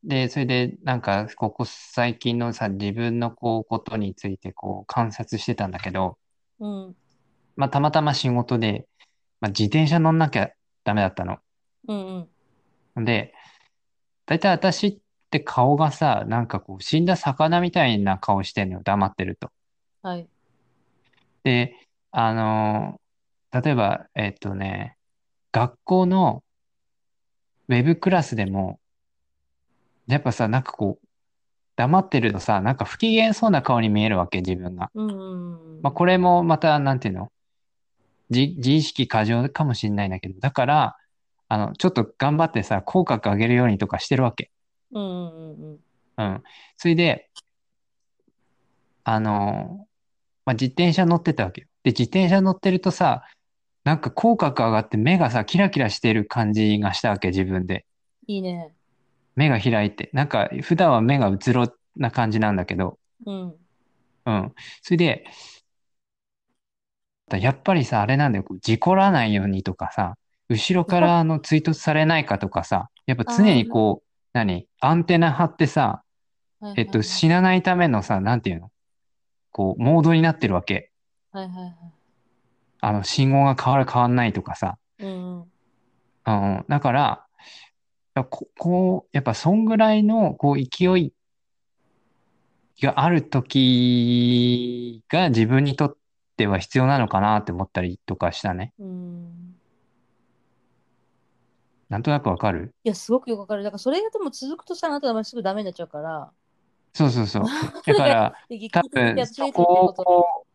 で、それで、なんか、ここ最近のさ、自分のこう、ことについて、こう、観察してたんだけど、うん。まあ、たまたま仕事で、まあ、自転車乗んなきゃダメだったの。うんうん。で、だいたい私って顔がさ、なんかこう、死んだ魚みたいな顔してんのよ、黙ってると。はい。で、あのー例えば、えっとね、学校のウェブクラスでも、やっぱさ、なんかこう、黙ってるとさ、なんか不機嫌そうな顔に見えるわけ、自分が。うんうんうん。まあ、これもまた、なんていうの自、自意識過剰かもしれないんだけど、だから、あの、ちょっと頑張ってさ、口角上げるようにとかしてるわけ。うんうんうんうん。うん。それで、あの、まあ、自転車乗ってたわけよ。で、自転車乗ってるとさ、なんか口角上がって目がさ、キラキラしてる感じがしたわけ、自分で。いいね。目が開いて。なんか、普段は目がうつろな感じなんだけど、うん。うん。それで、やっぱりさ、あれなんだよ、事故らないようにとかさ、後ろからあの追突されないかとかさ、やっぱ常にこう、何、アンテナ張ってさ、はいはいえっと、死なないためのさ、なんていうの？こう、モードになってるわけ。はいはいはい。あの、信号が変わる変わんないとかさ。うんうん。うん、だから、ここう、やっぱそんぐらいの、こう、勢いがある時が自分にとっては必要なのかなって思ったりとかしたね。うん。なんとなくわかる？いや、すごくよくわかる。だからそれがでも続くとさ、あなたはすぐダメになっちゃうから。そうそうそう。だから、多分、そこを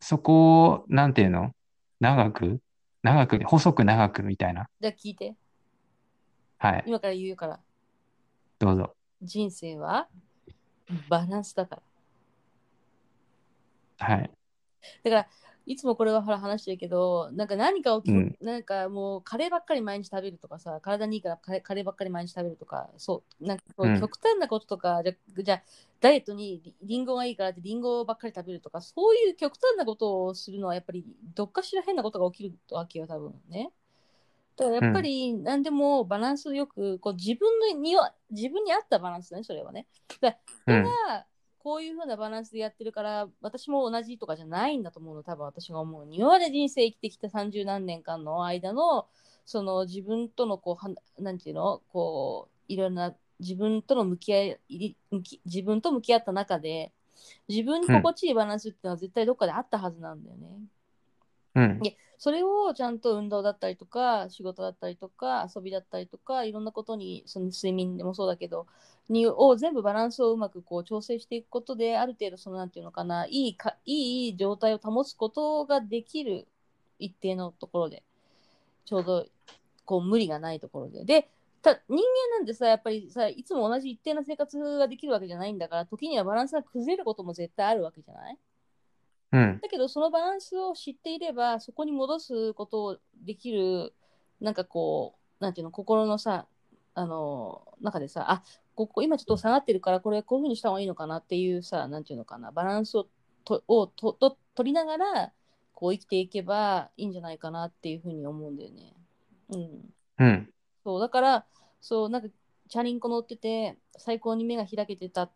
そこを、なんていうの？長く？長く、細く長くみたいな。じゃあ聞いて。はい。今から言うから。どうぞ。人生はバランスだから。はい。だから、いつもこれはほら話してるけど、なんか何かをき、うんなんかもうカレーばっかり毎日食べるとかさ、体にいいからカレーカレーばっかり毎日食べるとか、そう、なんかこううん極端なこととか、じゃじゃあダイエットにリリンゴがいいからってリンゴばっかり食べるとか、そういう極端なことをするのはやっぱりどっかしら変なことが起きるわけよ、多分ね。だからやっぱり何でもバランスよく、こう自分のには自分に合ったバランスね、それはね。だからうん。こういう風なバランスでやってるから私も同じとかじゃないんだと思うの多分私が思うに今まで人生生きてきた30何年間の間のその自分とのこう何て言うの？こういろんな自分との向き合い自分と向き合った中で自分に心地いいバランスっていうのは絶対どっかであったはずなんだよね。うん。それをちゃんと運動だったりとか仕事だったりとか遊びだったりとかいろんなことにその睡眠でもそうだけどにを全部バランスをうまくこう調整していくことである程度そのなんていうのかないいかいい状態を保つことができる一定のところでちょうどこう無理がないところで。でた人間なんてさやっぱりさいつも同じ一定な生活ができるわけじゃないんだから時にはバランスが崩れることも絶対あるわけじゃない？うん。だけどそのバランスを知っていればそこに戻すことをできるなんかこうなんていうの心のさあの中でさあここ今ちょっと下がってるからこれこういうふうにした方がいいのかなっていうさなんていうのかなバランスをとをとと取りながらこう生きていけばいいんじゃないかなっていうふうに思うんだよね。うん、うん。そうだからそうなんかチャリンコ乗ってて最高に目が開けてた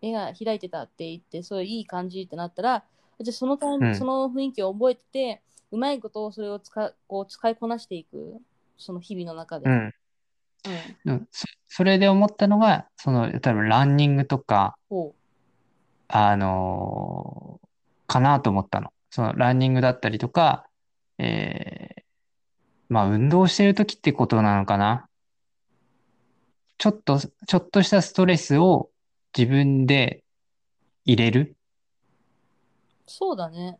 目が開いてたって言ってそういういい感じってなったらじゃあそのタイム、うんその雰囲気を覚えててうまいことをそれを使こう使いこなしていくその日々の中で。ううんん。でもそ、それで思ったのが、その、例えばランニングとか、ほあのーかなと思ったの。そのランニングだったりとか、えーまあ運動してる時ってことなのかな。ちょっと、ちょっとしたストレスを自分で入れる。うそうだね。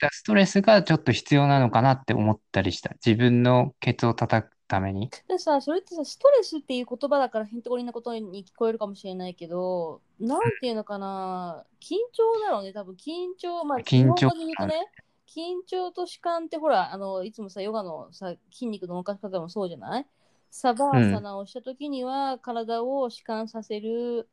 だストレスがちょっと必要なのかなって思ったりした。自分のケツを叩くために。でさそれってさストレスっていう言葉だからへんてこりんなことに聞こえるかもしれないけどなんていうのかな緊張だろうね多分緊張まあ緊張で言うとね緊張と弛緩ってほらあのいつもさヨガのさ筋肉の動かし方もそうじゃない？サバーサナをした時には体を弛緩させる、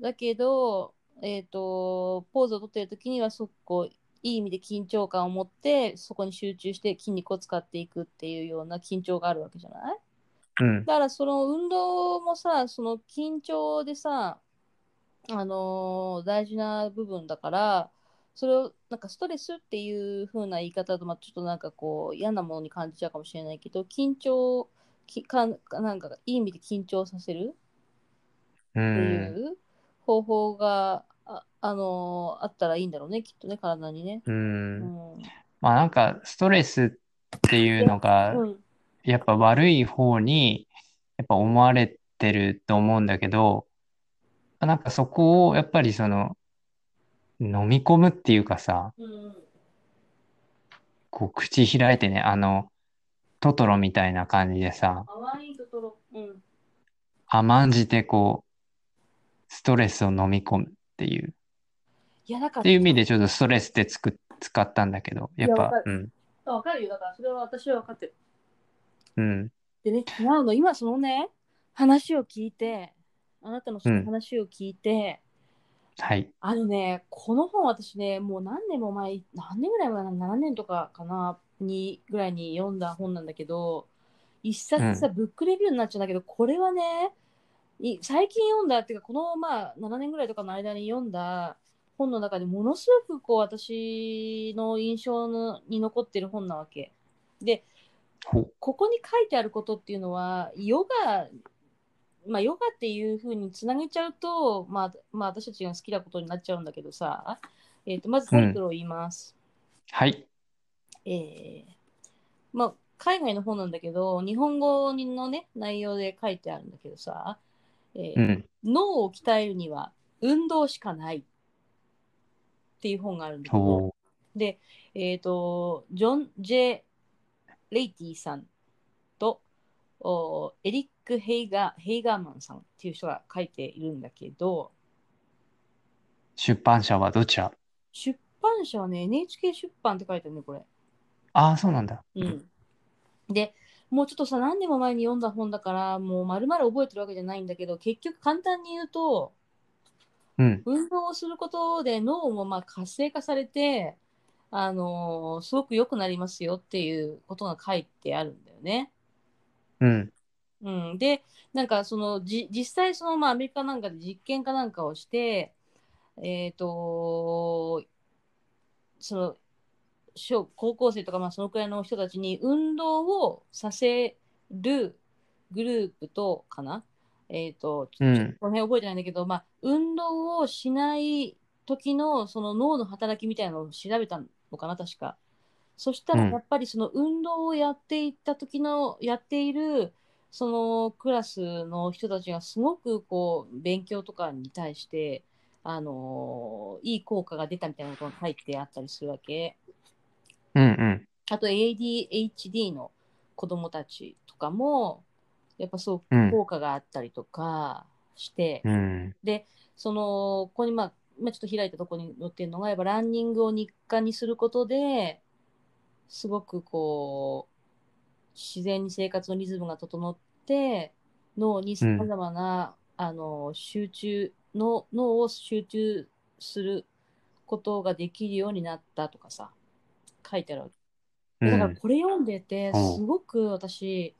だけどえっ、とポーズをとってる時にはそこういい意味で緊張感を持ってそこに集中して筋肉を使っていくっていうような緊張があるわけじゃない？うん。だからその運動もさその緊張でさあのー大事な部分だからそれをなんかストレスっていう風な言い方だとまあちょっとなんかこう嫌なものに感じちゃうかもしれないけど緊張きかなんかいい意味で緊張させるう。っていうん方法が、あ、あのーあったらいいんだろうねきっとね体にね。う。うん。んまあなんかストレスっていうのが、うん。やっぱ悪い方にやっぱ思われてると思うんだけど、なんかそこをやっぱりその飲み込むっていうかさ、うん。こう口開いてね、あのトトロみたいな感じでさ、甘んじてこうストレスを飲み込むっていう、いやだからっていう意味でちょっとストレスってつく使ったんだけど、やっぱ。うん、あわかるよ。だからそれは私は分かってる。うん、でね、違うの、今そのね、話を聞いて、あなたのその話を聞いて、はい、あのね、この本私ね、もう何年も前、何年ぐらい前かな、7年とかかな、にぐらいに読んだ本なんだけど、一冊さ、ブックレビューになっちゃうんだけど、これはね、い最近読んだっていうか、このまあ7年ぐらいとかの間に読んだ本の中でものすごくこう私の印象のに残ってる本なわけ。で、ここに書いてあることっていうのはヨガまあ、ヨガっていうふうにつなげちゃうと、まあ、まあ、私たちが好きなことになっちゃうんだけどさ、えー、とまずタイトルを言います。はい。えーまあ、海外の本なんだけど、日本語のね、内容で書いてあるんだけどさ、えーうん。脳を鍛えるには運動しかないっていう本があるんだけど、おーで、えっ、と、ジョン・ジェ・レイティさんとおエリック・ヘイガヘイガーマンさんっていう人が書いているんだけど、出版社はどちら？出版社はね、NHK 出版って書いてあるね、これ。ああ、そうなんだ。うん。で、もうちょっとさ、何年も前に読んだ本だから、もう丸々覚えてるわけじゃないんだけど、結局簡単に言うと、うん。運動をすることで脳もまあ活性化されて、あのーすごく良くなりますよっていうことが書いてあるんだよね。うん。うん、で、なんかそのじ実際そのまあアメリカなんかで実験かなんかをして、えっ、と、その小高校生とかまあそのくらいの人たちに運動をさせるグループとかな。えっ、と、ちょっとうんこの辺覚えてないんだけど、まあ運動をしない時のその脳の働きみたいなのを調べたのかな、確か。そしたらうんやっぱりその運動をやっていった時の、やっているそのクラスの人たちがすごくこう勉強とかに対して、あのいい効果が出たみたいなことが書いてあったりするわけ。うんうん。あと ADHD の子供たちとかも、やっぱそううん効果があったりとかして、うん。その、ここにまあ、今ちょっと開いたところに載ってるのが、やっぱランニングを日課にすることで、すごくこう、自然に生活のリズムが整って、脳にさまざまな、あの、集中の、脳を集中することができるようになったとかさ、書いてある。だからこれ読んでて、すごく私、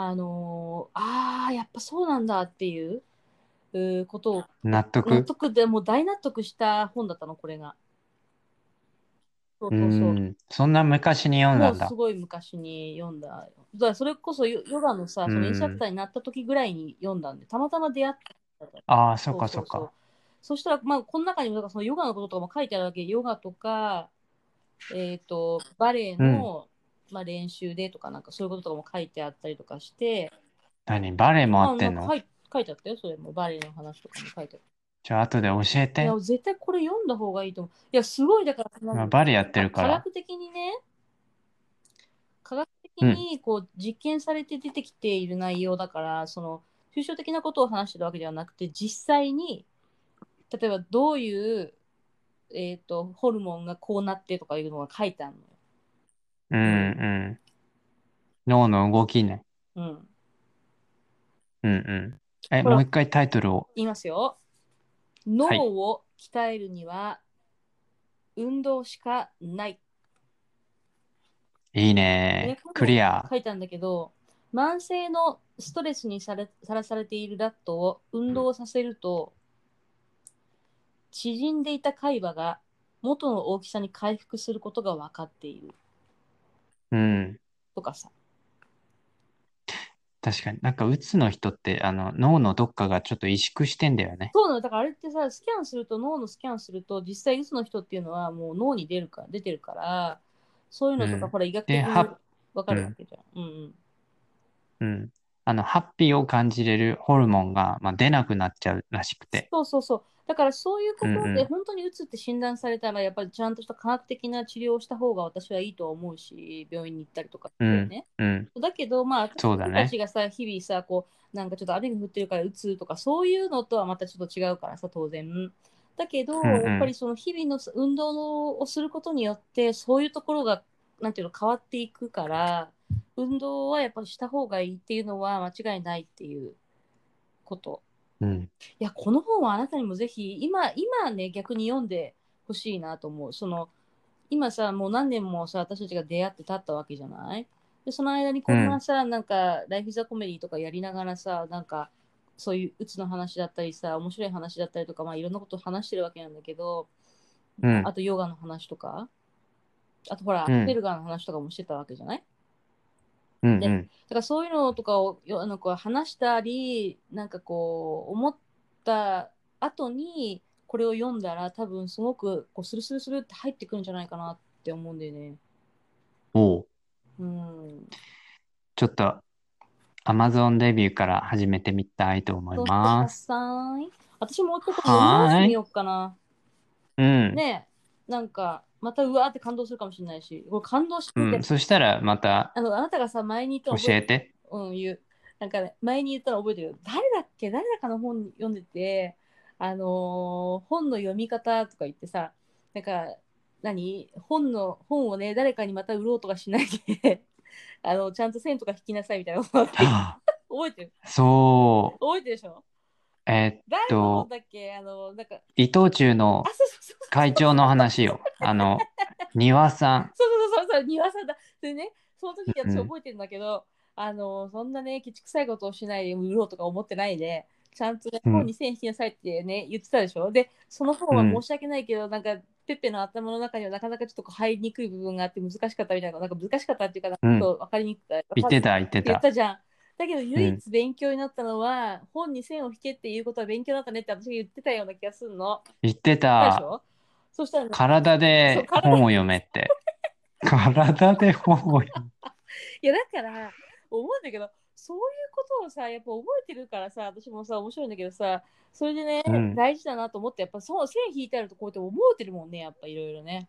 あのーああ、やっぱそうなんだっていうことを納得？納得でもう大納得した本だったの、これが。そううそうそう。ん。そんな昔に読んだだもうんす。ごい昔に読んだ。だからそれこそヨヨガのさ、そのインストラクターになった時ぐらいに読んだんで、たまたま出会ったから。ああ、そっかそっか。そしたら、まあ、この中にもだからそのヨガのこととかも書いてあるわけ。ヨガとか、えっ、と、バレエの、まあ、練習でとか、なんかそういうこととかも書いてあったりとかして、何？バレエもあってんの？なんか書い書いてあったよ、それも。バレエの話とかも書いてあっじゃあ後で教えた。いてや、。絶対これ読んだ方がいいと思う。いや、すごい、だから、バレエやってるから。科学的にね、科学的にこう実験されて出てきている内容だから、その抽象的なことを話してるわけではなくて、実際に、例えばどういう、えー、とホルモンがこうなってとかいうのが書いてあるうんうん。脳の動きね。うん。うんうん。え、ほらもう一回タイトルを。言いますよ。脳を鍛えるには運動しかない。いいねね。クリア。書いたんだけど、慢性のストレスにされさらされているラットを運動させると、縮んでいた海馬が元の大きさに回復することが分かっているうん。とかさ。確かに。なんか、うつの人って、あの、脳のどっかがちょっと萎縮してんだよね。そうなの、だからあれってさ、スキャンすると、脳のスキャンすると、実際うつの人っていうのはもう脳に出るか出てるから、そういうのとか、うんほら、医学的に分かるわけじゃん。うんうん。うん。あの、ハッピーを感じれるホルモンが、まあ、出なくなっちゃうらしくて。そうそうそう。だからそういうことうんうんで本当にうつって診断されたら、やっぱりちゃんとした科学的な治療をした方が私はいいと思うし、病院に行ったりとかしてね。うん。だけど、まあ、私たちがさ、日々さ、こう、なんかちょっと雨が降ってるからうつとか、そういうのとはまたちょっと違うからさ、当然。だけど、んうんやっぱりその日々の運動をすることによって、そういうところが、なんていうの、変わっていくから、運動はやっぱりした方がいいっていうのは間違いないっていうこと。うん。いや、この本はあなたにもぜひ、今、今ね、逆に読んでほしいなと思う。その、今さ、もう何年もさ、私たちが出会って経ったわけじゃない？で、その間にこんなさ、なんか、ライフ・ザ・コメディとかやりながらさ、なんか、そういううつの話だったりさ、面白い話だったりとか、まあいろんなことを話してるわけなんだけど、うん。あとヨガの話とか、あとほら、うん。ペルガーの話とかもしてたわけじゃない？うんうん。だからそういうのとかをよなんか話したりなんかこう思った後にこれを読んだら多分すごくこうスルスルスルって入ってくるんじゃないかなって思うんだよね。おう。うん。ちょっと Amazon デビューから始めてみたいと思います。私もうちょっと読み直してみようかな。うん。ねえなんかまたうわーって感動するかもしれないし、これ感動してみて、うん。そしたらまたあのあなたがさ前に言ったの教えて。うん、言う。なんかね、前に言ったの覚えてるよ。誰だっけ？誰だかの本読んでて、あのー本の読み方とか言ってさ、なんか、何？本の、本をね、誰かにまた売ろうとかしないで、あの、ちゃんと線とか引きなさいみたいな覚えてる？そう。覚えてるでしょ？えーっと、伊藤忠の。会長の話よ。あの、庭さん。そうそうそうそう、庭さんだ。でね、その時うん私覚えてるんだけど、あの、そんなね、きちくさいことをしないで売ろうとか思ってないで、ちゃんとね、うん本に線引きなさいってね、言ってたでしょ？で、その本は申し訳ないけど、なんか、ペッペの頭の中にはなかなかちょっとこう入りにくい部分があって難しかったみたいな、なんか難しかったっていうか、なんかちょっと分かりにくかった。言ってた、言って。言ったたじゃん。だけど唯一勉強になったのは、本に線を引けっていうことは勉強になったねって私が言ってたような気がするの。言ってたそしたらね、体で体本を読めって。体で本を読む。いやだから思うんだけどそういうことをさやっぱ覚えてるからさ私もさ面白いんだけどさそれでね、うん大事だなと思ってやっぱそう線引いてあるとこうやって思えてるもんねやっぱいろいろね、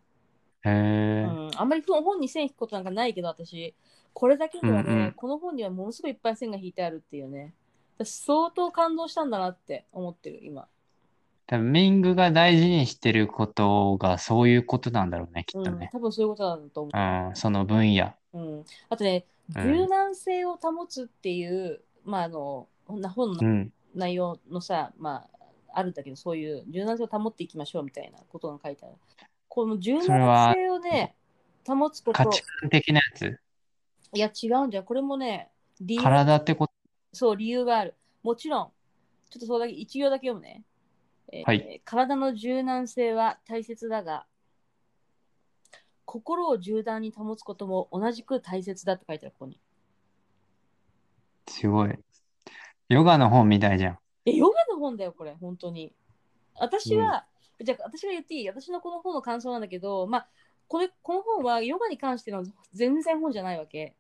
へうえ。ん、あんまり本に線引くことなんかないけど私これだけではね、うんうんこの本にはものすごいいっぱい線が引いてあるっていうね私相当感動したんだなって思ってる今、多分ミングが大事にしてることがそういうことなんだろうね、きっうん、とね。多分そういうことなんだと思うん、その分野。う、うん、あとねうん柔軟性を保つっていう、まああのな本のうん。内容のさ、まあ、あるんだけど、そういう柔軟性を保っていきましょうみたいなことが書いてある。この柔軟性をね、保つこと、価値観的なやつ？いや違うんじゃん。これもね、理由体ってこと？そう、理由がある。もちろん、ちょっとそれだけ、一行だけ読むね。えーはい体の柔軟性は大切だが、心を柔軟に保つことも同じく大切だって書いてある、ここに。すごい。ヨガの本みたいじゃん。え、ヨガの本だよ、これ、本当に。私は、じゃあ、私が言っていい？私のこの本の感想なんだけど、まあ、これ、この本はヨガに関しての全然本じゃないわけ。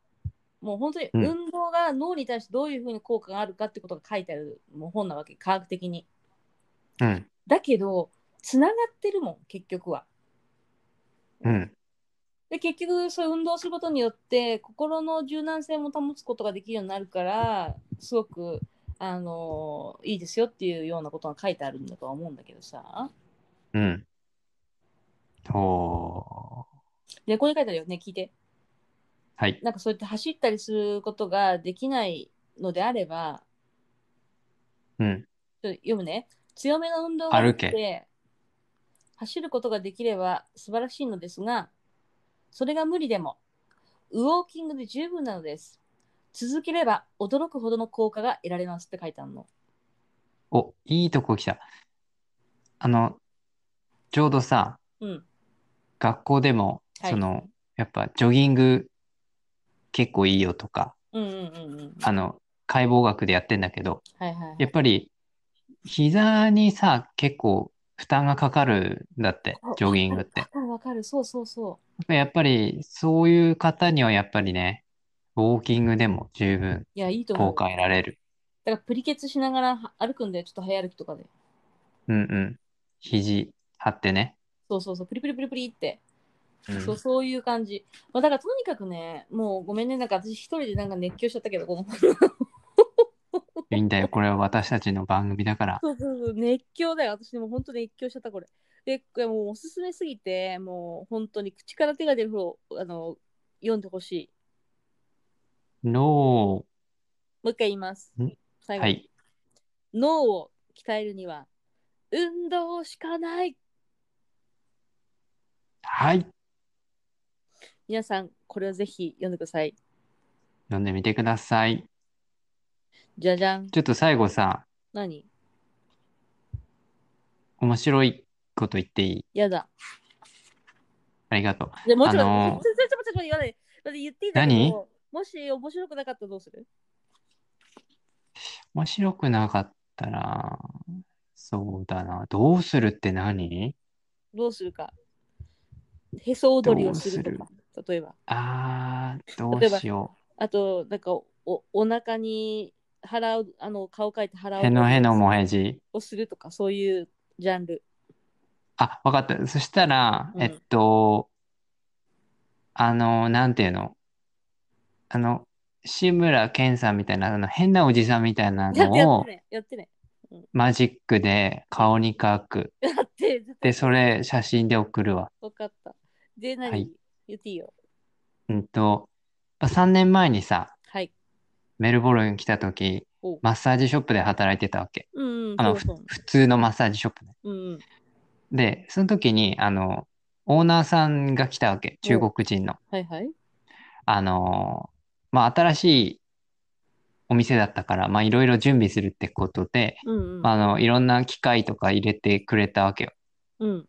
もう本当にうん運動が脳に対してどういうふうに効果があるかってことが書いてあるもう本なわけ、科学的に。うん。だけど、つながってるもん、結局は。うん。で、結局、そういう運動をすることによって、心の柔軟性も保つことができるようになるから、すごく、あのいいですよっていうようなことが書いてあるんだとは思うんだけどさ。うん。おー。で、ここに書いてあるよね、聞いて。はい。なんかそうやって走ったりすることができないのであれば、うん。ちょっと読むね。強めの運動があっ歩けて、走ることができれば素晴らしいのですが、それが無理でも、ウォーキングで十分なのです。続ければ驚くほどの効果が得られますって書いてあるの。お、いいとこ来た。あの、ちょうどさ、うん。学校でも、はいその、やっぱジョギング結構いいよとか、うんうんうんうん。あの、解剖学でやってんだけど、はいはい、はい。やっぱり、膝にさ、結構負担がかかるんだって、ジョギングってわ。かるわかる。そうそうそやっぱり、そういう方にはやっぱりね、ウォーキングでも十分。効果得られる。だからプリケツしながらは歩くんだよ。ちょっと早歩きとかで。うんうん。肘張ってね。そうそうそう。プリプリプリプリって。うんそうそういう感じ。まあ、だからとにかくね、もうごめんね、なんか私一人でなんか熱狂しちゃったけど、このいいんだよ。これは私たちの番組だから。そうそうそう、熱狂だよ。私でも本当に熱狂しちゃった、これ。で、これもうおすすめすぎて、もう本当に口から手が出るほど、あの、読んでほしい。脳もう一回言いますん？最後に、はい。脳を鍛えるには、運動しかない。はい。皆さん、これをぜひ読んでください。読んでみてください。じゃじゃん。ちょっと最後さ、何？面白いこと言っていい？やだ。ありがとう。でもちろん、あのーちょちょちょちょちょ言わない。だって言っていいんだけど何？もし面白くなかったらどうする？面白くなかったら、そうだな。どうするって何？どうするか。へそ踊りをする？とどか、例えば。あー、どうしよあと、なんかお、お腹に払う、あの、顔描いて払う。うへのへのもへじ。をするとか、そういうジャンル。あ、わかった。そしたら、うんえっと、あの、なんていうの？あの、志村けんさんみたいな、あの変なおじさんみたいなやってやのをってね。やってね。マジックで顔に描く。やって。で、それ写真で送るわ。わかった。で、何、はい言っていいよ。うんと、3年前にさ、はい。メルボルン来た時お、マッサージショップで働いてたわけ。うん、うん、あの、ふそうそう。普通のマッサージショップね。うん、うん。で、その時に、あの、オーナーさんが来たわけ。中国人の。はいはい。あの、まあ、新しいお店だったから、まあ、いろいろ準備するってことで、うん、うん。あの、いろんな機械とか入れてくれたわけよ。うん。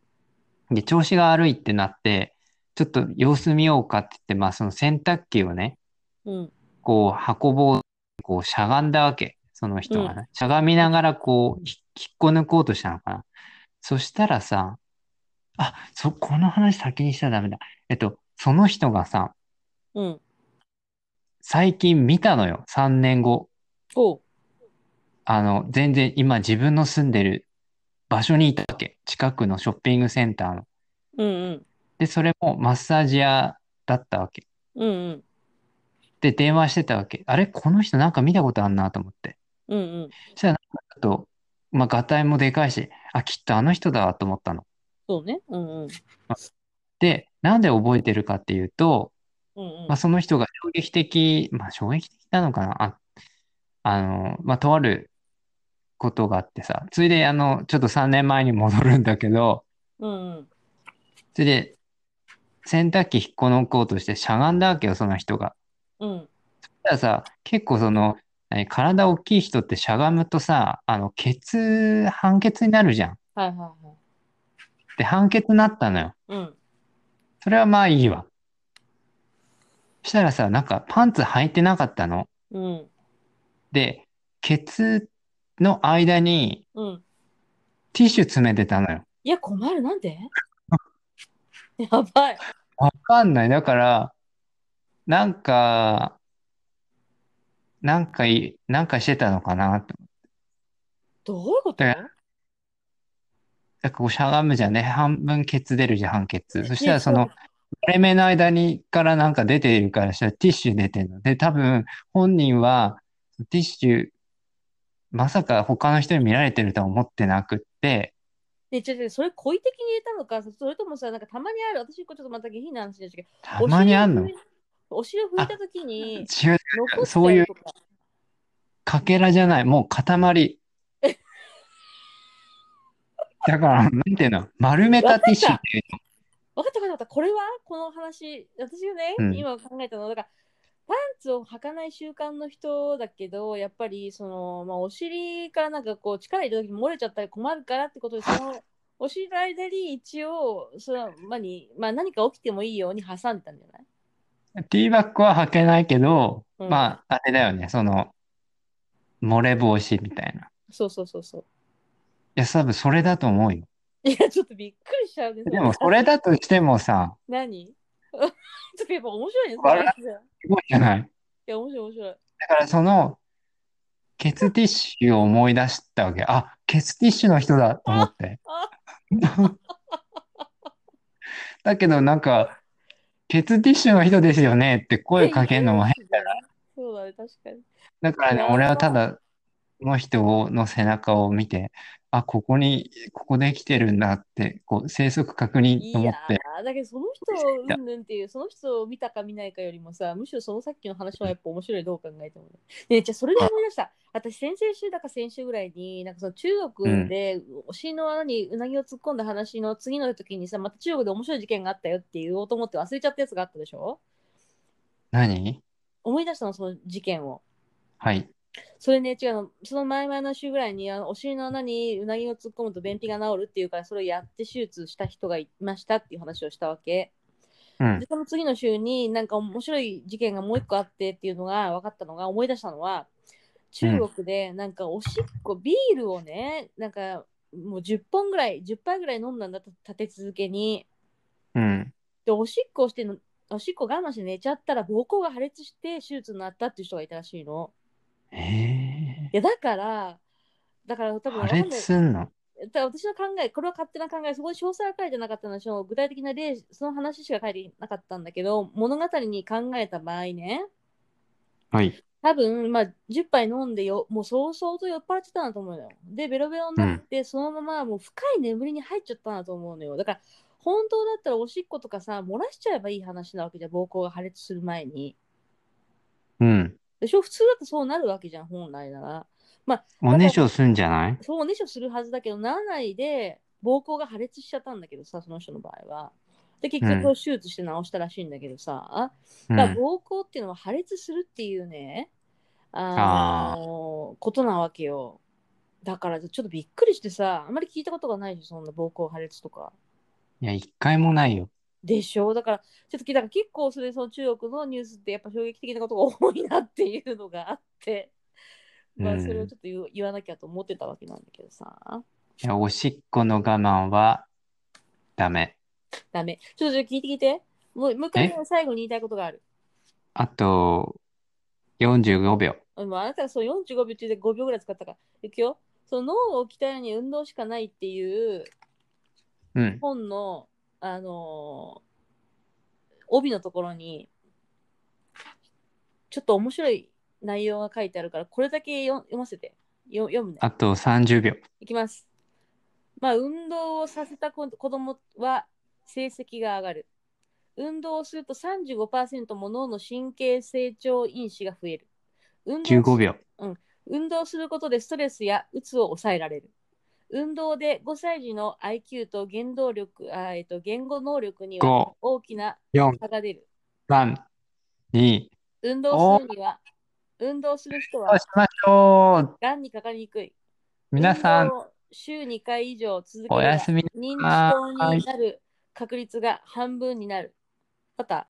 で、調子が悪いってなって、ちょっと様子見ようかって言って、まあ、その洗濯機をね、うん。こう、運ぼう、こう、しゃがんだわけ。その人がね。しゃがみながら、こう、ひ引っこ抜こうとしたのかな。そしたらさ、あ、そ、この話先にしたらダメだ。えっと、その人がさ、うん。最近見たのよ。3年後。おう。あの、全然今自分の住んでる場所にいたわけ。近くのショッピングセンターの。うん、うん。で、それもマッサージ屋だったわけ。うん、うん。で、電話してたわけ。あれ？この人なんか見たことあんなと思って。うん、うん。そしたらなんかちょっと、まあ、ガタイもでかいし、あ、きっとあの人だわと思ったの。そうね。うん、うん。で、なんで覚えてるかっていうと、うん、うんまあ、。その人が衝撃的、まあ、衝撃的なのかな？あ、あの、まあ、とあることがあってさ、ついで、あの、ちょっと3年前に戻るんだけど、うん、うん。それで、洗濯機引っこ抜こうとしてしゃがんだわけよ、その人が。うん。たださ、結構その、何体大きい人ってしゃがむとさ、あの、ケツ、判決になるじゃん。はい、はい、はい。で、判決になったのよ。うん。それはまあいいわ。したらさ、なんかパンツ履いてなかったの？うん。で、ケツの間にうん。ティッシュ詰めてたのよ。いや、困る。なんで？やばい。わかんない。だから、なんか、なんかい、なんかしてたのかなと。どういうこと？なんかこうしゃがむじゃんね。半分ケツ出るじゃん、半ケツ。そしたらその、割れ目の間にからなんか出ているからしたらティッシュ出てるの。で、多分本人はティッシュ、まさか他の人に見られてるとは思ってなくって、ね、違う違う、それ故意的に入れたのか、それともさ、なんかたまにある、私、ちょっとまた下品な話ですけど、たまにあんの？お尻を拭いたときに、違う、残っそういうかかけらじゃない、もう塊。だから、なんていうの、丸めたティッシュっていう分かった分かった分かった。これは？この話、私がね、うん今考えたのは、だから、パンツを履かない習慣の人だけど、やっぱり、その、まあ、お尻からなんかこう、力入れた時に漏れちゃったり困るからってことで、その、お尻の間に一応、その、まあに、まあ、何か起きてもいいように挟んでたんじゃない？の。ティーバッグは履けないけど、うんまあ、あれだよね、その、漏れ防止みたいな。いそうそうそうそう。や、多分それだと思うよ。いや、ちょっとびっくりしちゃうね。でも、それだとしてもさ、何？ちょっとやっぱ面白いね。すごいじゃない？や、面白い面白い。だから、その、ケツティッシュを思い出したわけ。あ、ケツティッシュの人だと思って。あだけど、なんか、ケツティッシュの人ですよねって声かけるのも変。そうだね、確かに。だからね、俺はただ、その人の背中を見て、あ、ここに、ここで生きてるんだって、こう、生息確認いやと思って、ーだけどその人うんぬんっていう、その人を見たか見ないかよりもさ、むしろそのさっきの話はやっぱ面白い、どう考えてもね。ねじゃあそれで思い出した。私、先々週だか先週ぐらいに、なんかその中国でお尻の穴にうなぎを突っ込んだ話の次の時にさ、また中国で面白い事件があったよって言おうと思って忘れちゃったやつがあったでしょ？何？思い出したの、その事件を。はい。それね、違うの、その前々の週ぐらいにあのお尻の穴にうなぎを突っ込むと便秘が治るっていうから、それをやって手術した人がいましたっていう話をしたわけ。うんで、。その次の週になんか面白い事件がもう一個あってっていうのが分かったのが、思い出したのは、中国でなんかおしっこ、ビールをね、なんかもう10本ぐらい、10杯ぐらい飲んだんだと立て続けに。うん。で、おしっこをしての、おしっこ我慢して寝ちゃったら膀胱が破裂して手術になったっていう人がいたらしいの。ええいや、だから、だから多分破わかんない裂すんの？だ私の考え、これは勝手な考え、そこに詳細は書いてなかったので、その具体的な例、その話しか書いてなかったんだけど、物語に考えた場合ね、はい。多分、まあ、10杯飲んでよ、もうそうそうと酔っ払ってたんだと思うのよ。で、ベロベロになって、そのままもう深い眠りに入っちゃったんだと思うのよ。だから、本当だったらおしっことかさ、漏らしちゃえばいい話なわけじゃん、膀胱が破裂する前に。うん。でしょ？普通だとそうなるわけじゃん、本来なら。おねしょすんじゃない？そうねしょするはずだけど、ならないで、膀胱が破裂しちゃったんだけどさ、その人の場合は。で、結うん局手術して治したらしいんだけどさ、うだからん。膀胱っていうのは破裂するっていうね、あのことなわけよ。だからちょっとびっくりしてさ、あんまり聞いたことがないでしょ、そんな膀胱破裂とか。いや、一回もないよ。でしょ？だから、ちょっと聞いたから結構それ、その中国のニュースってやっぱ衝撃的なことが多いなっていうのがあって、まあうんそれをちょっと言う言わなきゃと思ってたわけなんだけどさ。いや、おしっこの我慢はダメ。ダメ。ちょっと聞いて聞いて。もうもう一回ね最後に言いたいことがある。あと、45秒。あなたがそう45秒中で5秒ぐらい使ったから。いくよ。その脳を鍛えるには運動しかないっていううん。あのー帯のところに、ちょっと面白い内容が書いてあるから、これだけよ読ませて。よ読むね。あと30秒。いきます。まあ、運動をさせた子子供は成績が上がる。運動をすると35%も脳の神経成長因子が増える。運動し15秒。運動することでストレスやうつを抑えられる。運動で5歳児の IQ と言動力あ、えっと、言語能力には5、大きな4、差が出る。3、2、運動するには、運動する人はそうしましょう。がんにかかりにくい。皆さん週2回以上続けおれば認知症になる確率が半分になる。また